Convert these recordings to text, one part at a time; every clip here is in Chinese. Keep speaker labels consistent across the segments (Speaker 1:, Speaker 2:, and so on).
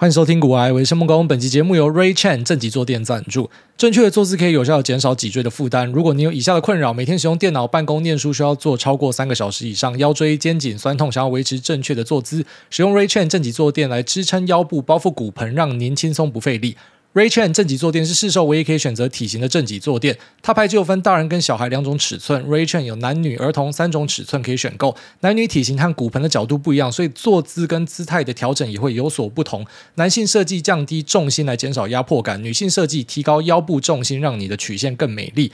Speaker 1: 欢迎收听《古癌，我是孟工》。本期节目由 Ray Chan 正脊坐垫赞助。正确的坐姿可以有效的减少脊椎的负担。如果你有以下的困扰：每天使用电脑、办公、念书需要坐超过三个小时以上，腰椎、肩颈酸痛，想要维持正确的坐姿，使用 Ray Chan 正脊坐垫来支撑腰部，包覆骨盆，让您轻松不费力。Ray Chan 正脊坐垫是市售唯一可以选择体型的正脊坐垫，它牌就分大人跟小孩两种尺寸。Ray Chan 有男女儿童三种尺寸可以选购，男女体型和骨盆的角度不一样，所以坐姿跟姿态的调整也会有所不同。男性设计降低重心来减少压迫感，女性设计提高腰部重心，让你的曲线更美丽。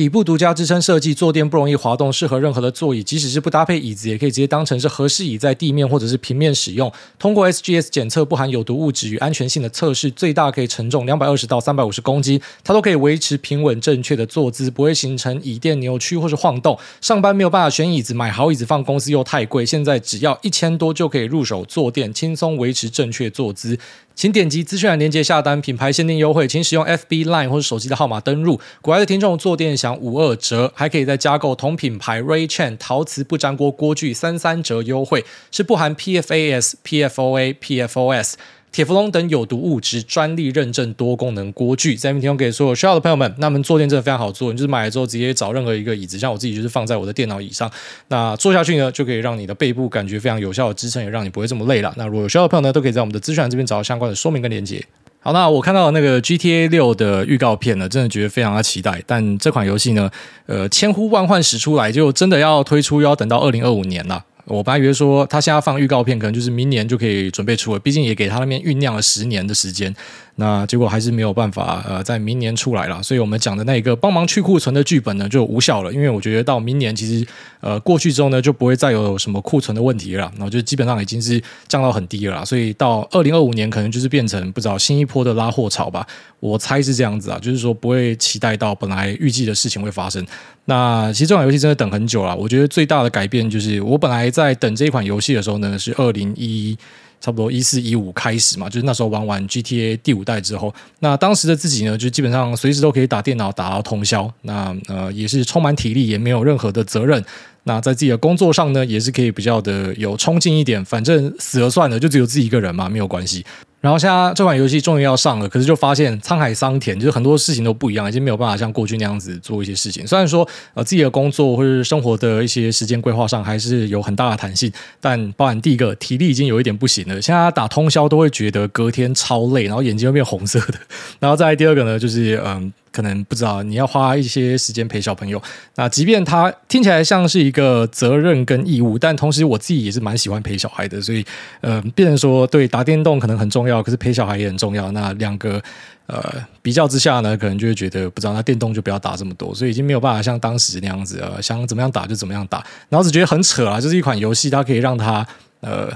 Speaker 1: 底部独家支撑设计，坐垫不容易滑动，适合任何的座椅，即使是不搭配椅子，也可以直接当成是合适椅在地面或者是平面使用。通过 SGS 检测，不含有毒物质与安全性的测试，最大可以承重两百二十到三百五十公斤，它都可以维持平稳正确的坐姿，不会形成椅垫扭曲或是晃动。上班没有办法选椅子，买好椅子放公司又太贵，现在只要一千多就可以入手坐垫，轻松维持正确坐姿。请点击资讯栏链接下单，品牌限定优惠，请使用 FB Line 或者手机的号码登录。国外的听众坐垫享五二折，还可以再加购同品牌 Ray Chan 陶瓷不粘锅锅具三三折优惠，是不含 PFAS、PFOA、PFOS。铁氟龙等有毒物质，专利认证多功能锅具，在这边提供给所有需要的朋友们。那么坐垫真的非常好坐，你就是买了之后直接找任何一个椅子，像我自己就是放在我的电脑椅上，那坐下去呢，就可以让你的背部感觉非常有效的支撑，也让你不会这么累了。那如果有需要的朋友呢，都可以在我们的资讯栏这边找到相关的说明跟连接。好，那我看到那个 GTA 六的预告片呢，真的觉得非常的期待。但这款游戏呢，呃，千呼万唤始出来，就真的要推出，又要等到二零二五年了。我本来以为说他现在放预告片，可能就是明年就可以准备出了，毕竟也给他那边酝酿了十年的时间。那结果还是没有办法，呃，在明年出来了，所以我们讲的那一个帮忙去库存的剧本呢就无效了，因为我觉得到明年其实，呃，过去之后呢就不会再有什么库存的问题了，然后就基本上已经是降到很低了，所以到二零二五年可能就是变成不知道新一波的拉货潮吧，我猜是这样子啊，就是说不会期待到本来预计的事情会发生。那其实这款游戏真的等很久了，我觉得最大的改变就是我本来在等这一款游戏的时候呢是二零一。差不多一四一五开始嘛，就是那时候玩完 GTA 第五代之后，那当时的自己呢，就基本上随时都可以打电脑打到通宵，那呃也是充满体力，也没有任何的责任。那在自己的工作上呢，也是可以比较的有冲劲一点，反正死了算了，就只有自己一个人嘛，没有关系。然后现在这款游戏终于要上了，可是就发现沧海桑田，就是很多事情都不一样，已经没有办法像过去那样子做一些事情。虽然说呃自己的工作或者是生活的一些时间规划上还是有很大的弹性，但包含第一个体力已经有一点不行了，现在打通宵都会觉得隔天超累，然后眼睛会变红色的。然后再来第二个呢，就是嗯。可能不知道你要花一些时间陪小朋友，那即便他听起来像是一个责任跟义务，但同时我自己也是蛮喜欢陪小孩的，所以呃，变成说对打电动可能很重要，可是陪小孩也很重要。那两个呃比较之下呢，可能就会觉得不知道那电动就不要打这么多，所以已经没有办法像当时那样子呃，想怎么样打就怎么样打，然后只觉得很扯啊，就是一款游戏它可以让他呃。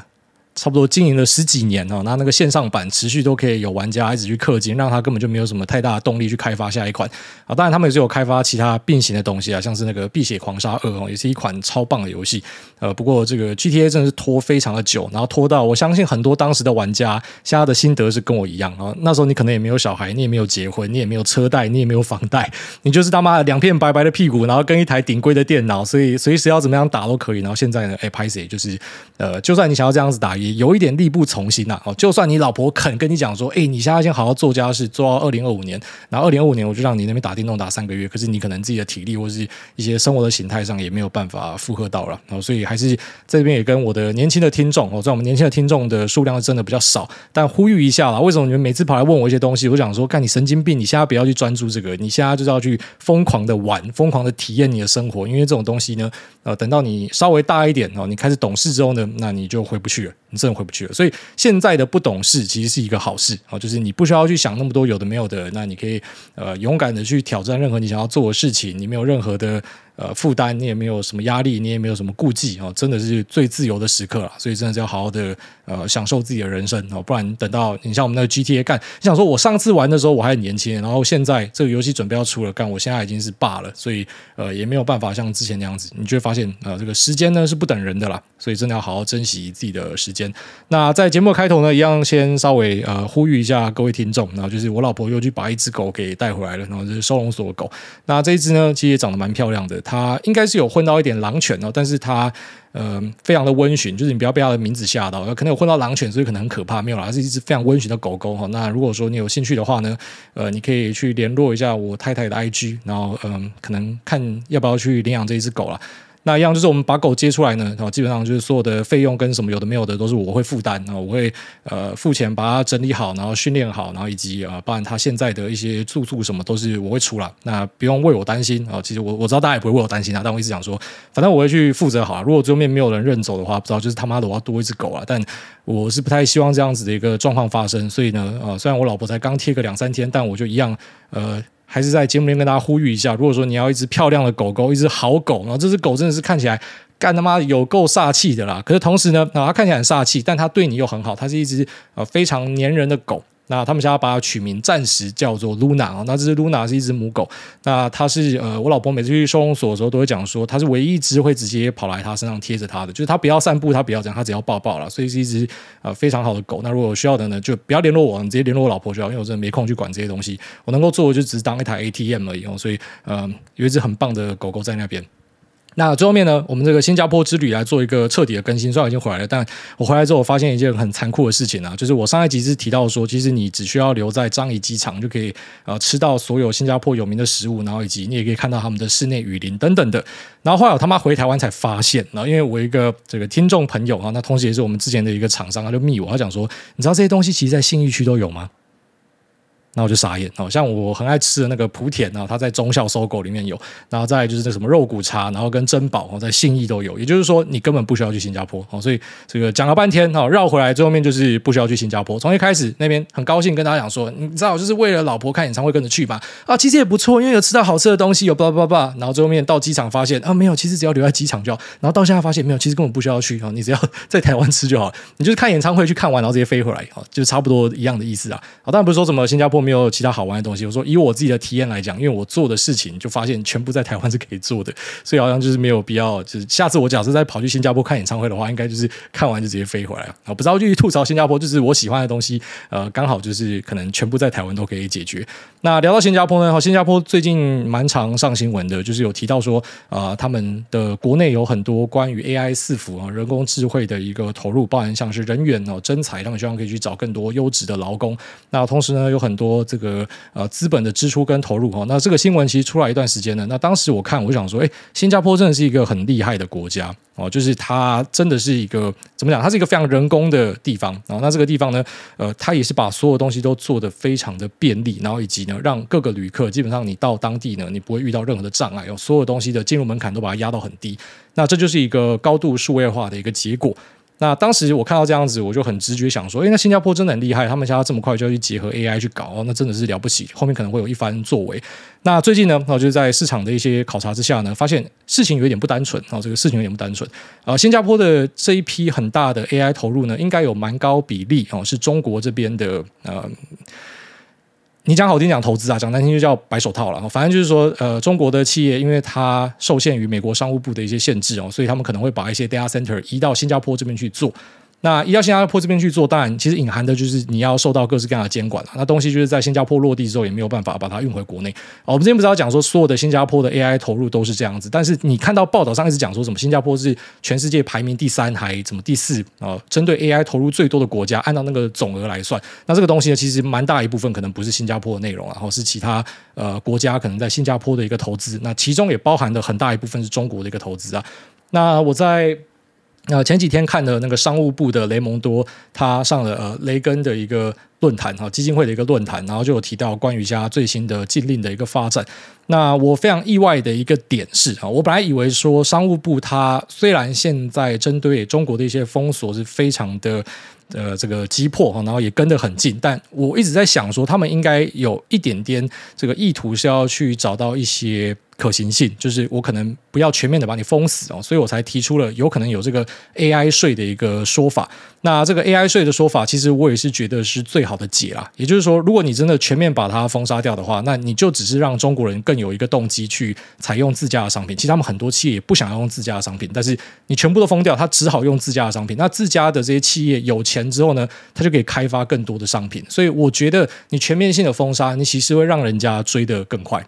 Speaker 1: 差不多经营了十几年哦，那那个线上版持续都可以有玩家一直去氪金，让他根本就没有什么太大的动力去开发下一款啊。当然，他们也是有开发其他并行的东西啊，像是那个《碧血狂杀二》哦，也是一款超棒的游戏。呃，不过这个 GTA 真的是拖非常的久，然后拖到我相信很多当时的玩家现在的心得是跟我一样啊。那时候你可能也没有小孩，你也没有结婚，你也没有车贷，你也没有房贷，你就是他妈两片白白的屁股，然后跟一台顶规的电脑，所以随时要怎么样打都可以。然后现在呢，哎，拍谢就是呃，就算你想要这样子打，也有一点力不从心呐。哦，就算你老婆肯跟你讲说，哎，你现在先好好做家事，做到二零二五年，然后二零二五年我就让你那边打电动打三个月，可是你可能自己的体力或是一些生活的形态上也没有办法负荷到了。然后所以还是这边也跟我的年轻的听众，哦，在我们年轻的听众的数量真的比较少，但呼吁一下啦，为什么你们每次跑来问我一些东西，我想说，干你神经病，你现在不要去专注这个，你现在就是要去疯狂的玩，疯狂的体验你的生活，因为这种东西呢，呃，等到你稍微大一点哦，你开始懂事之后呢，那你就回不去了。真的回不去了，所以现在的不懂事其实是一个好事啊，就是你不需要去想那么多有的没有的，那你可以呃勇敢的去挑战任何你想要做的事情，你没有任何的。呃，负担你也没有什么压力，你也没有什么顾忌哦，真的是最自由的时刻了，所以真的是要好好的呃享受自己的人生哦，不然等到你像我们那个 GTA 干，你想说我上次玩的时候我还很年轻，然后现在这个游戏准备要出了干，我现在已经是爸了，所以呃也没有办法像之前那样子，你就会发现呃这个时间呢是不等人的啦，所以真的要好好珍惜自己的时间。那在节目开头呢，一样先稍微呃呼吁一下各位听众，然后就是我老婆又去把一只狗给带回来了，然后就是收容所狗，那这一只呢其实也长得蛮漂亮的。它应该是有混到一点狼犬哦，但是它呃非常的温驯，就是你不要被它的名字吓到，可能有混到狼犬，所以可能很可怕，没有啦，它是一只非常温驯的狗狗哈。那如果说你有兴趣的话呢，呃，你可以去联络一下我太太的 IG，然后嗯、可能看要不要去领养这一只狗啦。那一样就是我们把狗接出来呢，基本上就是所有的费用跟什么有的没有的都是我会负担，然后我会呃付钱把它整理好，然后训练好，然后以及啊，包含它现在的一些住宿什么都是我会出来，那不用为我担心啊。其实我我知道大家也不会为我担心啊，但我一直讲说，反正我会去负责好。如果最后面没有人认走的话，不知道就是他妈的我要多一只狗啊。但我是不太希望这样子的一个状况发生，所以呢，呃，虽然我老婆才刚贴个两三天，但我就一样呃。还是在节目里面跟大家呼吁一下，如果说你要一只漂亮的狗狗，一只好狗，然后这只狗真的是看起来干他妈有够煞气的啦。可是同时呢，啊，它看起来很煞气，但它对你又很好，它是一只呃非常粘人的狗。那他们现在把它取名，暂时叫做 Luna 啊。那这只 Luna 是一只母狗。那它是呃，我老婆每次去收容所的时候都会讲说，它是唯一一只会直接跑来它身上贴着它的，就是它不要散步，它不要这样，它只要抱抱了。所以是一只呃非常好的狗。那如果需要的呢，就不要联络我，你直接联络我老婆就好，因为我真的没空去管这些东西。我能够做的就只是当一台 ATM 而已哦。所以呃，有一只很棒的狗狗在那边。那最后面呢，我们这个新加坡之旅来做一个彻底的更新。虽然我已经回来了，但我回来之后，我发现一件很残酷的事情啊，就是我上一集是提到说，其实你只需要留在樟宜机场就可以呃吃到所有新加坡有名的食物，然后以及你也可以看到他们的室内雨林等等的。然后后来我他妈回台湾才发现，然后因为我一个这个听众朋友啊，那同时也是我们之前的一个厂商，他就密我，他讲说，你知道这些东西其实在信义区都有吗？那我就傻眼哦，像我很爱吃的那个莆田啊，它在中孝 SOGO 里面有，然后再就是那什么肉骨茶，然后跟珍宝哦，在信义都有。也就是说，你根本不需要去新加坡哦。所以这个讲了半天哦，绕回来最后面就是不需要去新加坡。从一开始那边很高兴跟大家讲说，你知道，就是为了老婆看演唱会跟着去吧。啊，其实也不错，因为有吃到好吃的东西，有叭叭叭。然后最后面到机场发现啊，没有，其实只要留在机场就好。然后到现在发现没有，其实根本不需要去哦，你只要 在台湾吃就好。你就是看演唱会去看完，然后直接飞回来哦，就差不多一样的意思啊。啊，当然不是说什么新加坡没有其他好玩的东西，我说以我自己的体验来讲，因为我做的事情就发现全部在台湾是可以做的，所以好像就是没有必要。就是下次我假设再跑去新加坡看演唱会的话，应该就是看完就直接飞回来了。我不知道继续吐槽新加坡，就是我喜欢的东西，呃，刚好就是可能全部在台湾都可以解决。那聊到新加坡呢，新加坡最近蛮常上新闻的，就是有提到说，呃，他们的国内有很多关于 AI 伺服啊，人工智慧的一个投入，包含像是人员哦，征才，他们希望可以去找更多优质的劳工。那同时呢，有很多这个呃资本的支出跟投入哈，那这个新闻其实出来一段时间了。那当时我看，我就想说，哎，新加坡真的是一个很厉害的国家哦，就是它真的是一个怎么讲？它是一个非常人工的地方。然后那这个地方呢，呃，它也是把所有东西都做得非常的便利，然后以及呢，让各个旅客基本上你到当地呢，你不会遇到任何的障碍，有所有东西的进入门槛都把它压到很低。那这就是一个高度数位化的一个结果。那当时我看到这样子，我就很直觉想说，诶，那新加坡真的很厉害，他们现在这么快就要去结合 AI 去搞，那真的是了不起，后面可能会有一番作为。那最近呢，我就在市场的一些考察之下呢，发现事情有一点不单纯啊，这个事情有点不单纯啊。新加坡的这一批很大的 AI 投入呢，应该有蛮高比例哦，是中国这边的呃。你讲好听讲投资啊，讲难听就叫白手套了。反正就是说，呃，中国的企业因为它受限于美国商务部的一些限制哦，所以他们可能会把一些 data center 移到新加坡这边去做。那移到新加坡这边去做，当然其实隐含的就是你要受到各式各样的监管了。那东西就是在新加坡落地之后，也没有办法把它运回国内。我们之前不是要讲说，所有的新加坡的 AI 投入都是这样子，但是你看到报道上一直讲说什么新加坡是全世界排名第三还怎么第四啊？针对 AI 投入最多的国家，按照那个总额来算，那这个东西呢，其实蛮大一部分可能不是新加坡的内容，然后是其他呃国家可能在新加坡的一个投资。那其中也包含的很大一部分是中国的一个投资啊。那我在。那前几天看了那个商务部的雷蒙多，他上了呃雷根的一个论坛哈，基金会的一个论坛，然后就有提到关于家最新的禁令的一个发展。那我非常意外的一个点是啊，我本来以为说商务部它虽然现在针对中国的一些封锁是非常的呃这个急迫哈，然后也跟得很近，但我一直在想说他们应该有一点点这个意图是要去找到一些。可行性就是我可能不要全面的把你封死哦，所以我才提出了有可能有这个 AI 税的一个说法。那这个 AI 税的说法，其实我也是觉得是最好的解啦。也就是说，如果你真的全面把它封杀掉的话，那你就只是让中国人更有一个动机去采用自家的商品。其实他们很多企业也不想要用自家的商品，但是你全部都封掉，他只好用自家的商品。那自家的这些企业有钱之后呢，他就可以开发更多的商品。所以我觉得你全面性的封杀，你其实会让人家追得更快。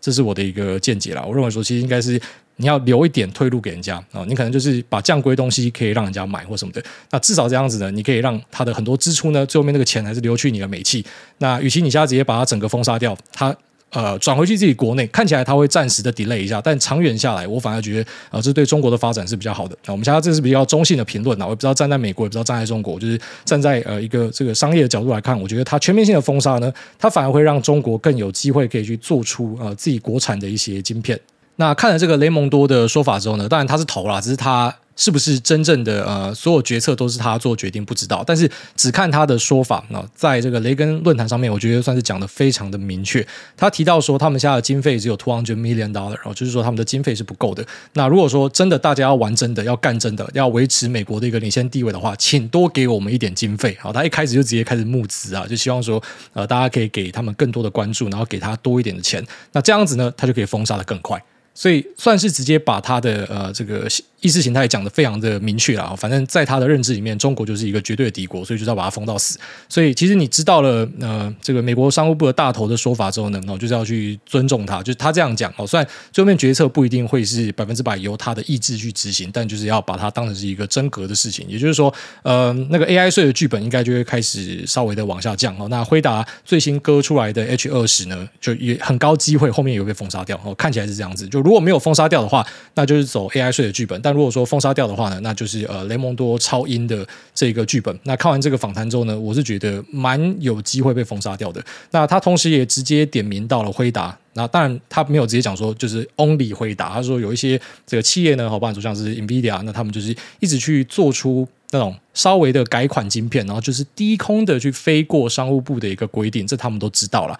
Speaker 1: 这是我的一个见解啦。我认为说，其实应该是你要留一点退路给人家啊、你可能就是把降规东西可以让人家买或什么的。那至少这样子呢，你可以让他的很多支出呢，最后面那个钱还是流去你的美气。那与其你现在直接把它整个封杀掉，它。呃，转回去自己国内，看起来它会暂时的 delay 一下，但长远下来，我反而觉得，呃，这对中国的发展是比较好的。那我们现在这是比较中性的评论啊，我也不知道站在美国，也不知道站在中国，就是站在呃一个这个商业的角度来看，我觉得它全面性的封杀呢，它反而会让中国更有机会可以去做出呃自己国产的一些晶片。那看了这个雷蒙多的说法之后呢，当然他是投啦，只是他。是不是真正的呃，所有决策都是他做决定？不知道。但是只看他的说法，那在这个雷根论坛上面，我觉得算是讲得非常的明确。他提到说，他们现在的经费只有 two hundred million dollar，哦，就是说他们的经费是不够的。那如果说真的大家要玩真的，要干真的，要维持美国的一个领先地位的话，请多给我们一点经费。好，他一开始就直接开始募资啊，就希望说呃，大家可以给他们更多的关注，然后给他多一点的钱。那这样子呢，他就可以封杀得更快。所以算是直接把他的呃这个。意识形态讲得非常的明确啊，反正在他的认知里面，中国就是一个绝对的敌国，所以就是要把它封到死。所以其实你知道了呃这个美国商务部的大头的说法之后呢，哦就是要去尊重他，就是他这样讲哦，虽然最后面决策不一定会是百分之百由他的意志去执行，但就是要把它当成是一个真格的事情。也就是说，呃那个 AI 税的剧本应该就会开始稍微的往下降哦。那辉达最新割出来的 H 二十呢，就也很高机会后面也会被封杀掉哦，看起来是这样子。就如果没有封杀掉的话，那就是走 AI 税的剧本，但如果说封杀掉的话呢，那就是呃雷蒙多超英的这个剧本。那看完这个访谈之后呢，我是觉得蛮有机会被封杀掉的。那他同时也直接点名到了辉达。那当然他没有直接讲说就是 only 辉达，他说有一些这个企业呢，好吧，就像是 NVIDIA，那他们就是一直去做出那种稍微的改款晶片，然后就是低空的去飞过商务部的一个规定，这他们都知道了。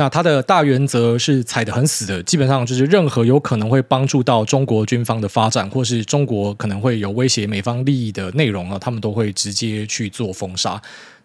Speaker 1: 那它的大原则是踩得很死的，基本上就是任何有可能会帮助到中国军方的发展，或是中国可能会有威胁美方利益的内容啊，他们都会直接去做封杀。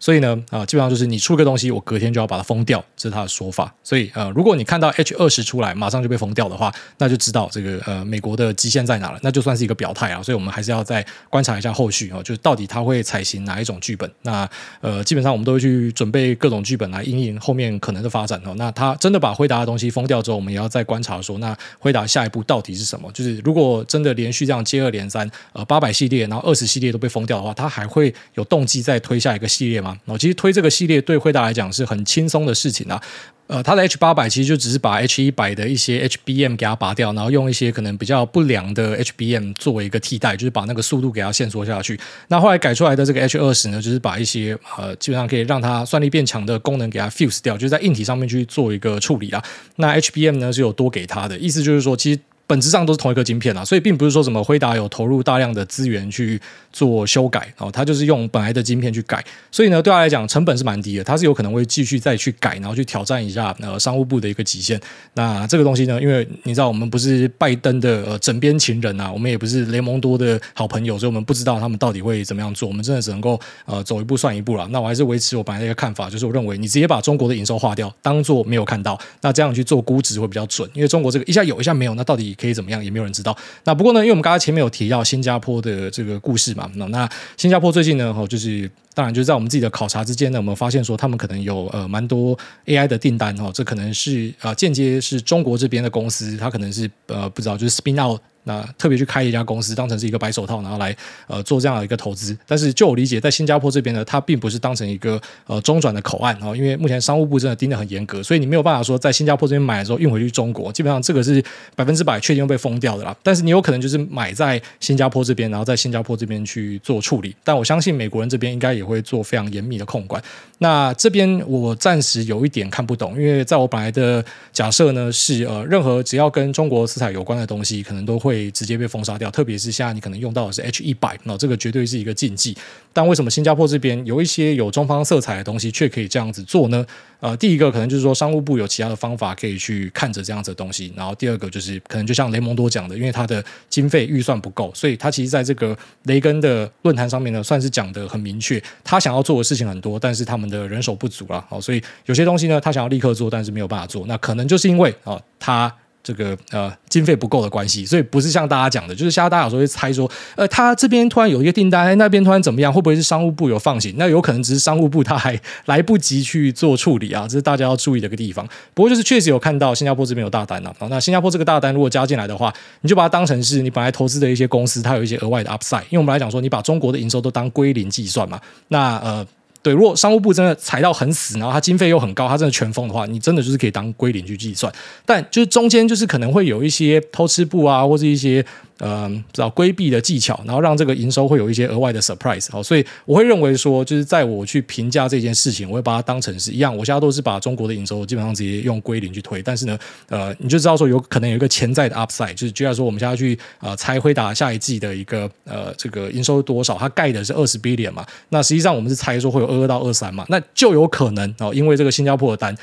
Speaker 1: 所以呢，啊，基本上就是你出个东西，我隔天就要把它封掉，这是他的说法。所以，呃，如果你看到 H 二十出来，马上就被封掉的话，那就知道这个呃美国的极限在哪了，那就算是一个表态啊。所以我们还是要再观察一下后续啊，就是到底他会采行哪一种剧本。那呃，基本上我们都会去准备各种剧本来因应后面可能的发展哦。那他真的把辉达的东西封掉之后，我们也要再观察说，那辉达下一步到底是什么？就是如果真的连续这样接二连三，呃，八百系列，然后二十系列都被封掉的话，他还会有动机再推下一个系列吗？然后其实推这个。系列对惠达来讲是很轻松的事情啊，呃，它的 H 八百其实就只是把 H 一百的一些 HBM 给它拔掉，然后用一些可能比较不良的 HBM 作为一个替代，就是把那个速度给它限缩下去。那后来改出来的这个 H 二十呢，就是把一些呃基本上可以让它算力变强的功能给它 fuse 掉，就是在硬体上面去做一个处理啊。那 HBM 呢是有多给它的，意思就是说其实。本质上都是同一个晶片啦，所以并不是说什么辉达有投入大量的资源去做修改哦，它就是用本来的晶片去改，所以呢，对他来讲成本是蛮低的，它是有可能会继续再去改，然后去挑战一下呃商务部的一个极限。那这个东西呢，因为你知道我们不是拜登的呃枕边情人啊，我们也不是雷蒙多的好朋友，所以我们不知道他们到底会怎么样做，我们真的只能够呃走一步算一步了。那我还是维持我本来的一个看法，就是我认为你直接把中国的营收划掉，当做没有看到，那这样去做估值会比较准，因为中国这个一下有一下没有，那到底可以怎么样，也没有人知道。那不过呢，因为我们刚刚前面有提到新加坡的这个故事嘛，那那新加坡最近呢，哈，就是当然就是在我们自己的考察之间呢，我们发现说他们可能有呃蛮多 AI 的订单哈，这可能是啊间接是中国这边的公司，它可能是呃不知道就是 spin out。那特别去开一家公司，当成是一个白手套，然后来呃做这样的一个投资。但是就我理解，在新加坡这边呢，它并不是当成一个呃中转的口岸啊，因为目前商务部真的盯得很严格，所以你没有办法说在新加坡这边买的时候运回去中国，基本上这个是百分之百确定会被封掉的啦。但是你有可能就是买在新加坡这边，然后在新加坡这边去做处理。但我相信美国人这边应该也会做非常严密的控管。那这边我暂时有一点看不懂，因为在我本来的假设呢是呃任何只要跟中国色彩有关的东西，可能都会。会直接被封杀掉，特别是现在你可能用到的是 H 一百，那这个绝对是一个禁忌。但为什么新加坡这边有一些有中方色彩的东西，却可以这样子做呢？呃，第一个可能就是说商务部有其他的方法可以去看着这样子的东西，然后第二个就是可能就像雷蒙多讲的，因为他的经费预算不够，所以他其实在这个雷根的论坛上面呢，算是讲得很明确，他想要做的事情很多，但是他们的人手不足了，好，所以有些东西呢，他想要立刻做，但是没有办法做，那可能就是因为啊，他。这个呃经费不够的关系，所以不是像大家讲的，就是现在大家有时候会猜说，呃，他这边突然有一个订单，那边突然怎么样，会不会是商务部有放行？那有可能只是商务部他还来不及去做处理啊，这是大家要注意的一个地方。不过就是确实有看到新加坡这边有大单了啊，那新加坡这个大单如果加进来的话，你就把它当成是你本来投资的一些公司，它有一些额外的 upside，因为我们来讲说，你把中国的营收都当归零计算嘛，那呃。对，如果商务部真的踩到很死，然后它经费又很高，它真的全封的话，你真的就是可以当归零去计算。但就是中间就是可能会有一些偷吃部啊，或者一些。呃，知道规避的技巧，然后让这个营收会有一些额外的 surprise。好，所以我会认为说，就是在我去评价这件事情，我会把它当成是一样。我现在都是把中国的营收基本上直接用归零去推，但是呢，呃，你就知道说有可能有一个潜在的 upside，就是就像说我们现在去呃猜辉达下一季的一个呃这个营收多少，它盖的是二十 billion 嘛，那实际上我们是猜说会有二二到二三嘛，那就有可能哦，因为这个新加坡的单，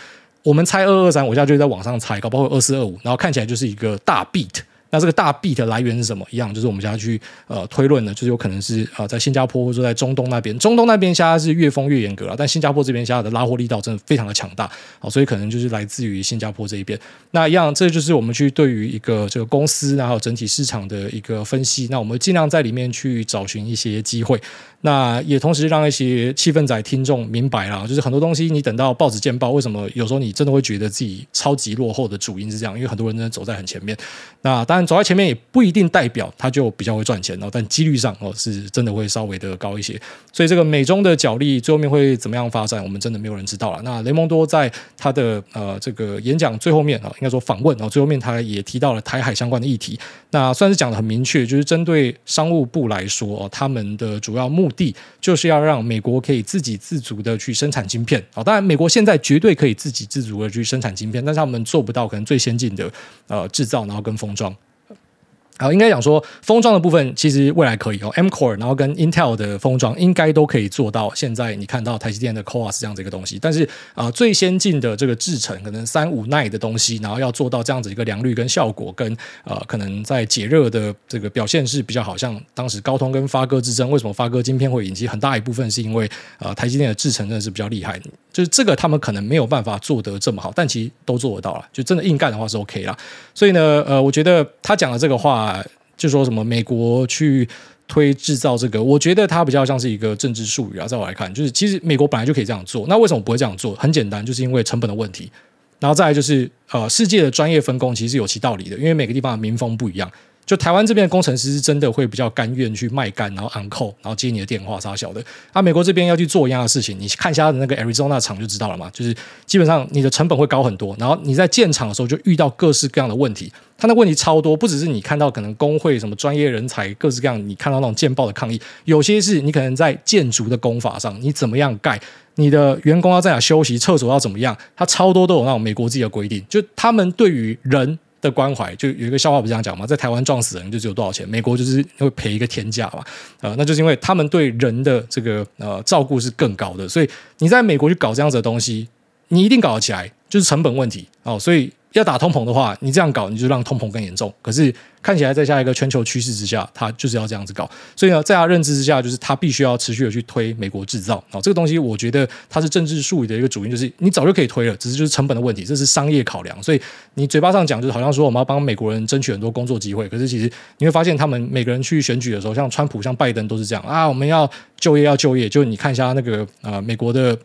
Speaker 1: 我们猜二二三，我现在就在网上猜，搞不好二四二五，然后看起来就是一个大 beat。那这个大 B 的来源是什么？一样，就是我们现在去呃推论的，就是有可能是啊、呃，在新加坡或者在中东那边，中东那边现在是越封越严格了，但新加坡这边现在的拉货力道真的非常的强大，好，所以可能就是来自于新加坡这一边。那一样，这就是我们去对于一个这个公司，然后整体市场的一个分析。那我们尽量在里面去找寻一些机会。那也同时让一些气氛仔听众明白了，就是很多东西你等到报纸见报，为什么有时候你真的会觉得自己超级落后的主因是这样？因为很多人真的走在很前面。那当然走在前面也不一定代表它就比较会赚钱哦，但几率上哦是真的会稍微的高一些。所以这个美中的角力最后面会怎么样发展，我们真的没有人知道了。那雷蒙多在他的呃这个演讲最后面啊，应该说访问啊，最后面他也提到了台海相关的议题。那算是讲得很明确，就是针对商务部来说哦，他们的主要目的就是要让美国可以自给自足的去生产晶片啊。当然，美国现在绝对可以自给自足的去生产晶片，但是他们做不到可能最先进的呃制造，然后跟封装。好，应该讲说封装的部分其实未来可以哦，M Core，然后跟 Intel 的封装应该都可以做到。现在你看到台积电的 CoWoS 这样子一个东西，但是啊、最先进的这个制程可能三五奈的东西，然后要做到这样子一个良率跟效果，跟呃可能在解热的这个表现是比较好。像当时高通跟发哥之争，为什么发哥晶片会引起很大一部分是因为、呃、台积电的制程真的是比较厉害，就是这个他们可能没有办法做得这么好，但其实都做得到了，就真的硬干的话是 OK 啦。所以呢，呃，我觉得他讲的这个话。就说什么美国去推制造这个，我觉得它比较像是一个政治术语啊。在我来看，就是其实美国本来就可以这样做，那为什么不会这样做？很简单，就是因为成本的问题。然后再来就是呃，世界的专业分工其实有其道理的，因为每个地方的民风不一样。就台湾这边的工程师是真的会比较甘愿去卖干，然后 on call，然后接你的电话啥小的。啊，美国这边要去做一样的事情，你看一下他的那个 Arizona 厂就知道了嘛。就是基本上你的成本会高很多，然后你在建厂的时候就遇到各式各样的问题。他那问题超多，不只是你看到可能工会什么专业人才各式各样，你看到那种建报的抗议，有些是你可能在建筑的工法上，你怎么样盖，你的员工要在哪休息，厕所要怎么样，他超多都有那种美国自己的规定，就他们对于人。的关怀，就有一个笑话不是这样讲吗？在台湾撞死人就只有多少钱？美国就是会赔一个天价嘛，呃，那就是因为他们对人的这个呃照顾是更高的，所以你在美国去搞这样子的东西，你一定搞得起来，就是成本问题哦，所以。要打通膨的话，你这样搞，你就让通膨更严重。可是看起来在下一个全球趋势之下，它就是要这样子搞。所以呢，在他认知之下，就是他必须要持续的去推美国制造。哦，这个东西我觉得它是政治术语的一个主因，就是你早就可以推了，只是就是成本的问题，这是商业考量。所以你嘴巴上讲，就是好像说我们要帮美国人争取很多工作机会，可是其实你会发现，他们每个人去选举的时候，像川普、像拜登都是这样啊，我们要就业，要就业。就你看一下那个呃，美国的。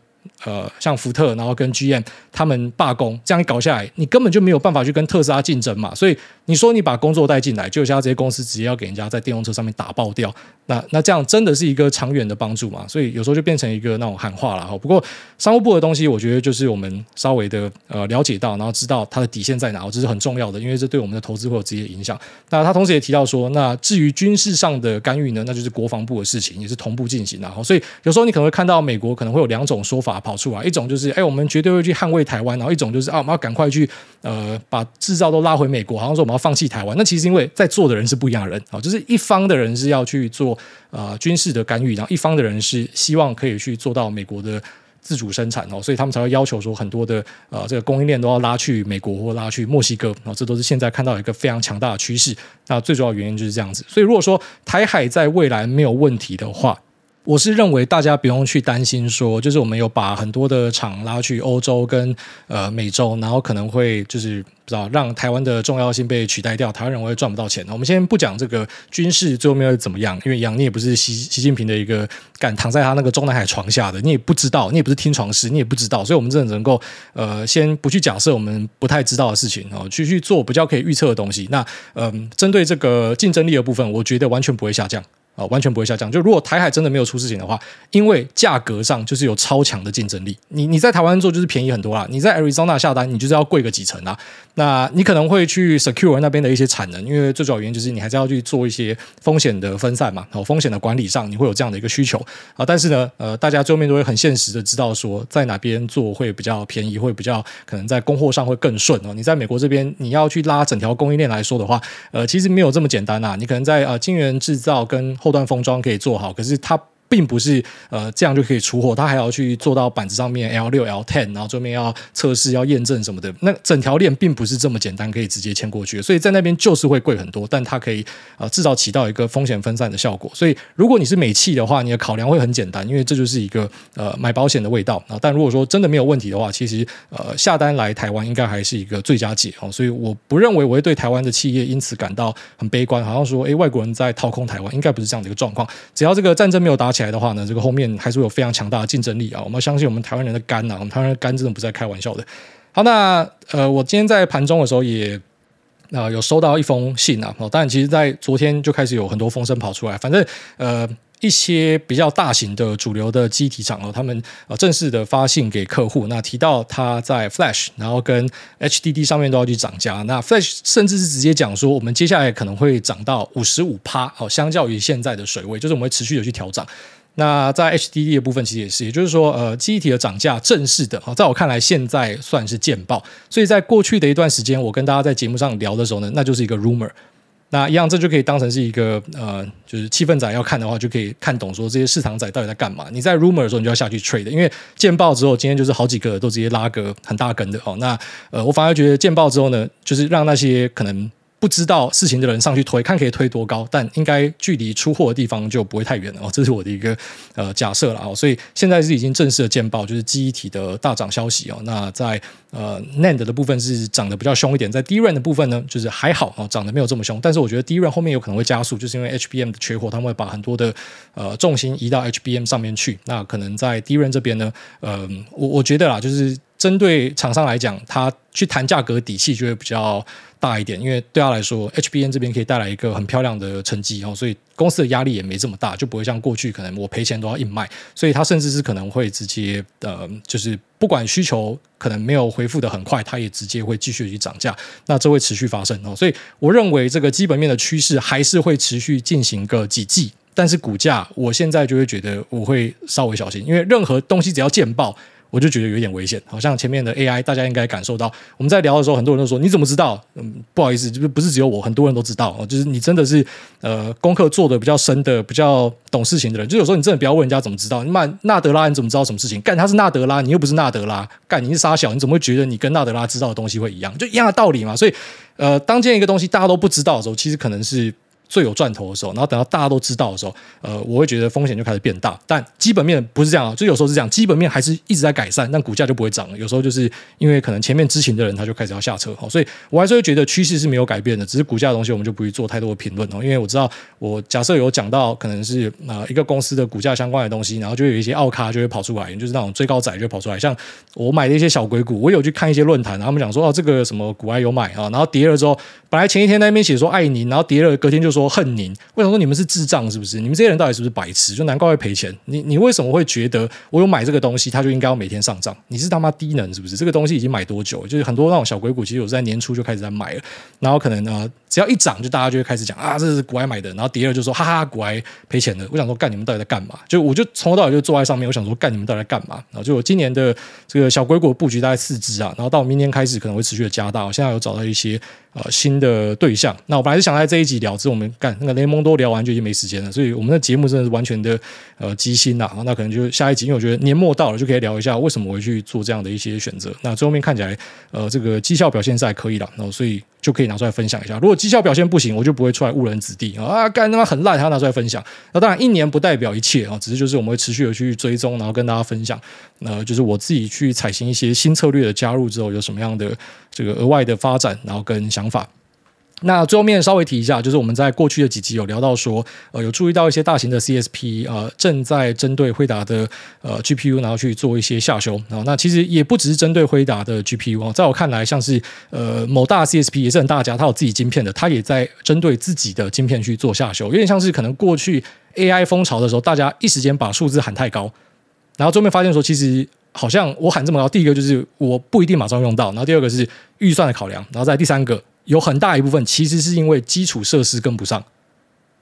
Speaker 1: 呃，像福特，然后跟 GM 他们罢工，这样一搞下来，你根本就没有办法去跟特斯拉竞争嘛。所以你说你把工作带进来，就像这些公司直接要给人家在电动车上面打爆掉，那那这样真的是一个长远的帮助嘛？所以有时候就变成一个那种喊话了哈。不过商务部的东西，我觉得就是我们稍微的呃了解到，然后知道它的底线在哪，这是很重要的，因为这对我们的投资会有直接影响。那他同时也提到说，那至于军事上的干预呢，那就是国防部的事情，也是同步进行的。所以有时候你可能会看到美国可能会有两种说法。跑出来，一种就是哎，我们绝对会去捍卫台湾，然后一种就是啊，我们要赶快去呃，把制造都拉回美国，好像说我们要放弃台湾。那其实因为在做的人是不一样的人啊，就是一方的人是要去做呃军事的干预，然后一方的人是希望可以去做到美国的自主生产哦，所以他们才会要求说很多的呃这个供应链都要拉去美国或拉去墨西哥啊，这都是现在看到一个非常强大的趋势。那最主要原因就是这样子。所以如果说台海在未来没有问题的话，我是认为大家不用去担心说，就是我们有把很多的厂拉去欧洲跟呃美洲，然后可能会就是不知道让台湾的重要性被取代掉，台湾人会赚不到钱。我们先不讲这个军事最后面会怎么样，因为杨你也不是习习近平的一个敢躺在他那个中南海床下的，你也不知道，你也不是听床师，你也不知道，所以我们真的能够呃先不去假设我们不太知道的事情哦，去去做比较可以预测的东西。那嗯、呃，针对这个竞争力的部分，我觉得完全不会下降。啊，完全不会下降。就如果台海真的没有出事情的话，因为价格上就是有超强的竞争力。你你在台湾做就是便宜很多啦，你在 Arizona 下单，你就是要贵个几成啊。那你可能会去 secure 那边的一些产能，因为最主要原因就是你还是要去做一些风险的分散嘛，哦，风险的管理上你会有这样的一个需求啊。但是呢，呃，大家最后面都会很现实的知道说，在哪边做会比较便宜，会比较可能在供货上会更顺哦。你在美国这边，你要去拉整条供应链来说的话，呃，其实没有这么简单啊。你可能在呃晶圆制造跟后端封装可以做好，可是它。并不是呃这样就可以出货，他还要去做到板子上面 L 六 L ten，然后这边要测试要验证什么的，那整条链并不是这么简单可以直接牵过去，所以在那边就是会贵很多，但它可以呃至少起到一个风险分散的效果。所以如果你是美企的话，你的考量会很简单，因为这就是一个呃买保险的味道啊。但如果说真的没有问题的话，其实呃下单来台湾应该还是一个最佳解哦。所以我不认为我会对台湾的企业因此感到很悲观，好像说诶外国人在掏空台湾，应该不是这样的一个状况。只要这个战争没有打起来的话呢，这个后面还是有非常强大的竞争力啊！我们相信我们台湾人的肝呐、啊，我们台湾人的肝真的不是在开玩笑的。好，那呃，我今天在盘中的时候也啊、有收到一封信啊，当然其实在昨天就开始有很多风声跑出来，反正呃一些比较大型的主流的机体厂哦，他们呃正式的发信给客户，那提到他在 Flash 然后跟 HDD 上面都要去涨价，那 Flash 甚至是直接讲说，我们接下来可能会涨到五十五趴哦，相较于现在的水位，就是我们会持续的去调整。那在 HDD 的部分，其实也是，也就是说，呃，机体的涨价正式的，在我看来，现在算是见报。所以在过去的一段时间，我跟大家在节目上聊的时候呢，那就是一个 rumor。那一样，这就可以当成是一个呃，就是气氛仔要看的话，就可以看懂说这些市场仔到底在干嘛。你在 rumor 的时候，你就要下去 trade，因为见报之后，今天就是好几个都直接拉个很大根的哦。那呃，我反而觉得见报之后呢，就是让那些可能。不知道事情的人上去推，看可以推多高，但应该距离出货的地方就不会太远了哦。这是我的一个呃假设了哦。所以现在是已经正式的见报，就是记忆体的大涨消息哦。那在呃 NAND 的部分是涨得比较凶一点，在 DRAM 的部分呢，就是还好哦，涨得没有这么凶。但是我觉得 DRAM 后面有可能会加速，就是因为 HBM 的缺货，他们会把很多的呃重心移到 HBM 上面去。那可能在 DRAM 这边呢，呃，我我觉得啦，就是针对厂商来讲，他去谈价格底气就会比较。大一点，因为对他来说，HBN 这边可以带来一个很漂亮的成绩哦，所以公司的压力也没这么大，就不会像过去可能我赔钱都要硬卖，所以他甚至是可能会直接呃，就是不管需求可能没有恢复的很快，他也直接会继续去涨价，那这会持续发生哦，所以我认为这个基本面的趋势还是会持续进行个几季，但是股价我现在就会觉得我会稍微小心，因为任何东西只要见报。我就觉得有点危险，好像前面的 AI，大家应该感受到，我们在聊的时候，很多人都说你怎么知道？嗯，不好意思，就是不是只有我，很多人都知道，哦就是你真的是呃功课做的比较深的、比较懂事情的人，就有时候你真的不要问人家怎么知道，你骂纳德拉，你怎么知道什么事情？干他是纳德拉，你又不是纳德拉，干你是杀小，你怎么会觉得你跟纳德拉知道的东西会一样？就一样的道理嘛。所以呃，当见一个东西大家都不知道的时候，其实可能是。最有赚头的时候，然后等到大家都知道的时候，呃，我会觉得风险就开始变大。但基本面不是这样啊，就有时候是这样，基本面还是一直在改善，但股价就不会涨了。有时候就是因为可能前面知情的人他就开始要下车，所以我还是会觉得趋势是没有改变的，只是股价的东西我们就不会做太多的评论哦。因为我知道，我假设有讲到可能是啊一个公司的股价相关的东西，然后就有一些奥咖就会跑出来，就是那种追高仔就跑出来。像我买的一些小鬼股，我有去看一些论坛，他们讲说哦这个什么股癌有买啊，然后跌了之后，本来前一天那边写说爱你，然后跌了隔天就说说恨您。为什么说你们是智障？是不是？你们这些人到底是不是白痴？就难怪会赔钱。你你为什么会觉得我有买这个东西，它就应该要每天上涨？你是他妈低能是不是？这个东西已经买多久？就是很多那种小鬼股，其实我在年初就开始在买了。然后可能呢，只要一涨，就大家就会开始讲啊，这是股外买的。然后跌了就说哈哈，股癌赔钱的。我想说，干你们到底在干嘛？就我就从头到尾就坐在上面，我想说，干你们到底在干嘛？然后就我今年的这个小鬼股布局大概四支啊，然后到明年开始可能会持续的加大。我现在有找到一些呃新的对象。那我本来是想在这一集聊，之后我们干那个雷蒙多聊完就已经没时间了，所以我们的节目真的是完全的呃即兴呐。那可能就下一集，因为我觉得年末到了，就可以聊一下为什么我会去做这样的一些选择。那最后面看起来，呃，这个绩效表现是还可以的，然后所以就可以拿出来分享一下。如果绩效表现不行，我就不会出来误人子弟啊，干他妈很烂，还要拿出来分享。那当然，一年不代表一切啊，只是就是我们会持续的去追踪，然后跟大家分享。那就是我自己去采行一些新策略的加入之后，有什么样的这个额外的发展，然后跟想法。那最后面稍微提一下，就是我们在过去的几集有聊到说，呃，有注意到一些大型的 CSP 呃正在针对辉达的呃 GPU，然后去做一些下修啊。那其实也不只是针对辉达的 GPU 啊，在我看来，像是呃某大 CSP 也是很大家，它有自己晶片的，它也在针对自己的晶片去做下修，有点像是可能过去 AI 风潮的时候，大家一时间把数字喊太高，然后最后面发现说，其实好像我喊这么高，第一个就是我不一定马上用到，然后第二个是预算的考量，然后再第三个。有很大一部分其实是因为基础设施跟不上，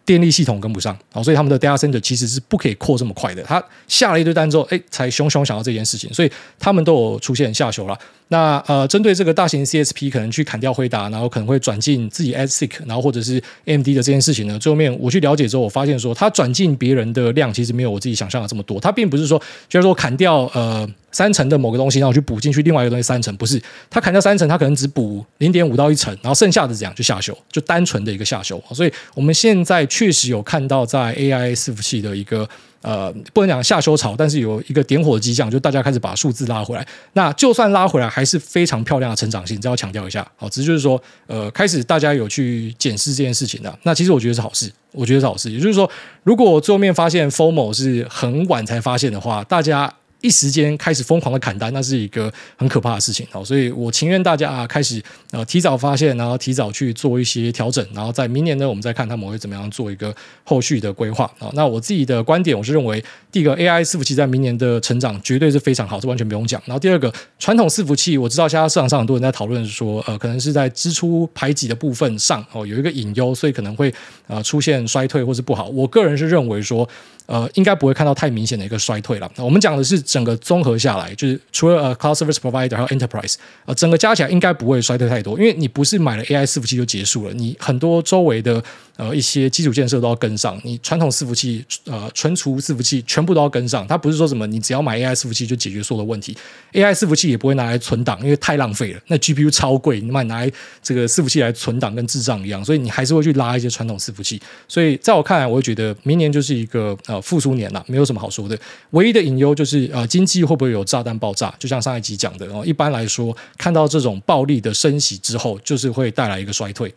Speaker 1: 电力系统跟不上，所以他们的 data center 其实是不可以扩这么快的。他下了一堆单之后，哎，才熊熊想到这件事情，所以他们都有出现下修了。那呃，针对这个大型 CSP 可能去砍掉辉达，然后可能会转进自己 ASIC，然后或者是 AMD 的这件事情呢，最后面我去了解之后，我发现说，他转进别人的量其实没有我自己想象的这么多。他并不是说，就是说砍掉呃三成的某个东西，然后去补进去另外一个东西三成，不是。他砍掉三成，他可能只补零点五到一成，然后剩下的这样就下修，就单纯的一个下修。所以我们现在确实有看到在 AI 伺服器的一个。呃，不能讲下修潮，但是有一个点火的迹象，就大家开始把数字拉回来。那就算拉回来，还是非常漂亮的成长性，这要强调一下。好，只是就是说，呃，开始大家有去检视这件事情的。那其实我觉得是好事，我觉得是好事。也就是说，如果最后面发现 FOMO 是很晚才发现的话，大家。一时间开始疯狂的砍单，那是一个很可怕的事情。好，所以我情愿大家啊开始呃提早发现，然后提早去做一些调整，然后在明年呢，我们再看他们会怎么样做一个后续的规划啊。那我自己的观点，我是认为，第一个 AI 伺服器在明年的成长绝对是非常好，这完全不用讲。然后第二个传统伺服器，我知道现在市场上很多人在讨论说，呃，可能是在支出排挤的部分上哦有一个隐忧，所以可能会呃出现衰退或是不好。我个人是认为说。呃，应该不会看到太明显的一个衰退了。我们讲的是整个综合下来，就是除了呃 Cloud Service Provider 还有 Enterprise，呃，整个加起来应该不会衰退太多，因为你不是买了 AI 伺服器就结束了，你很多周围的呃一些基础建设都要跟上，你传统伺服器呃存储伺服器全部都要跟上。它不是说什么你只要买 AI 伺服器就解决所有的问题，AI 伺服器也不会拿来存档，因为太浪费了。那 GPU 超贵，你买拿来这个伺服器来存档跟智障一样，所以你还是会去拉一些传统伺服器。所以在我看来，我会觉得明年就是一个呃。复苏年了，没有什么好说的。唯一的隐忧就是，呃，经济会不会有炸弹爆炸？就像上一集讲的哦，一般来说，看到这种暴力的升息之后，就是会带来一个衰退。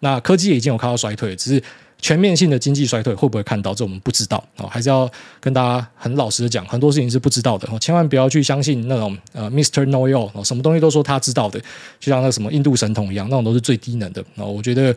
Speaker 1: 那科技也已经有看到衰退，只是全面性的经济衰退会不会看到？这我们不知道哦。还是要跟大家很老实的讲，很多事情是不知道的哦。千万不要去相信那种呃，Mr. Know All，什么东西都说他知道的，就像那什么印度神童一样，那种都是最低能的哦。我觉得。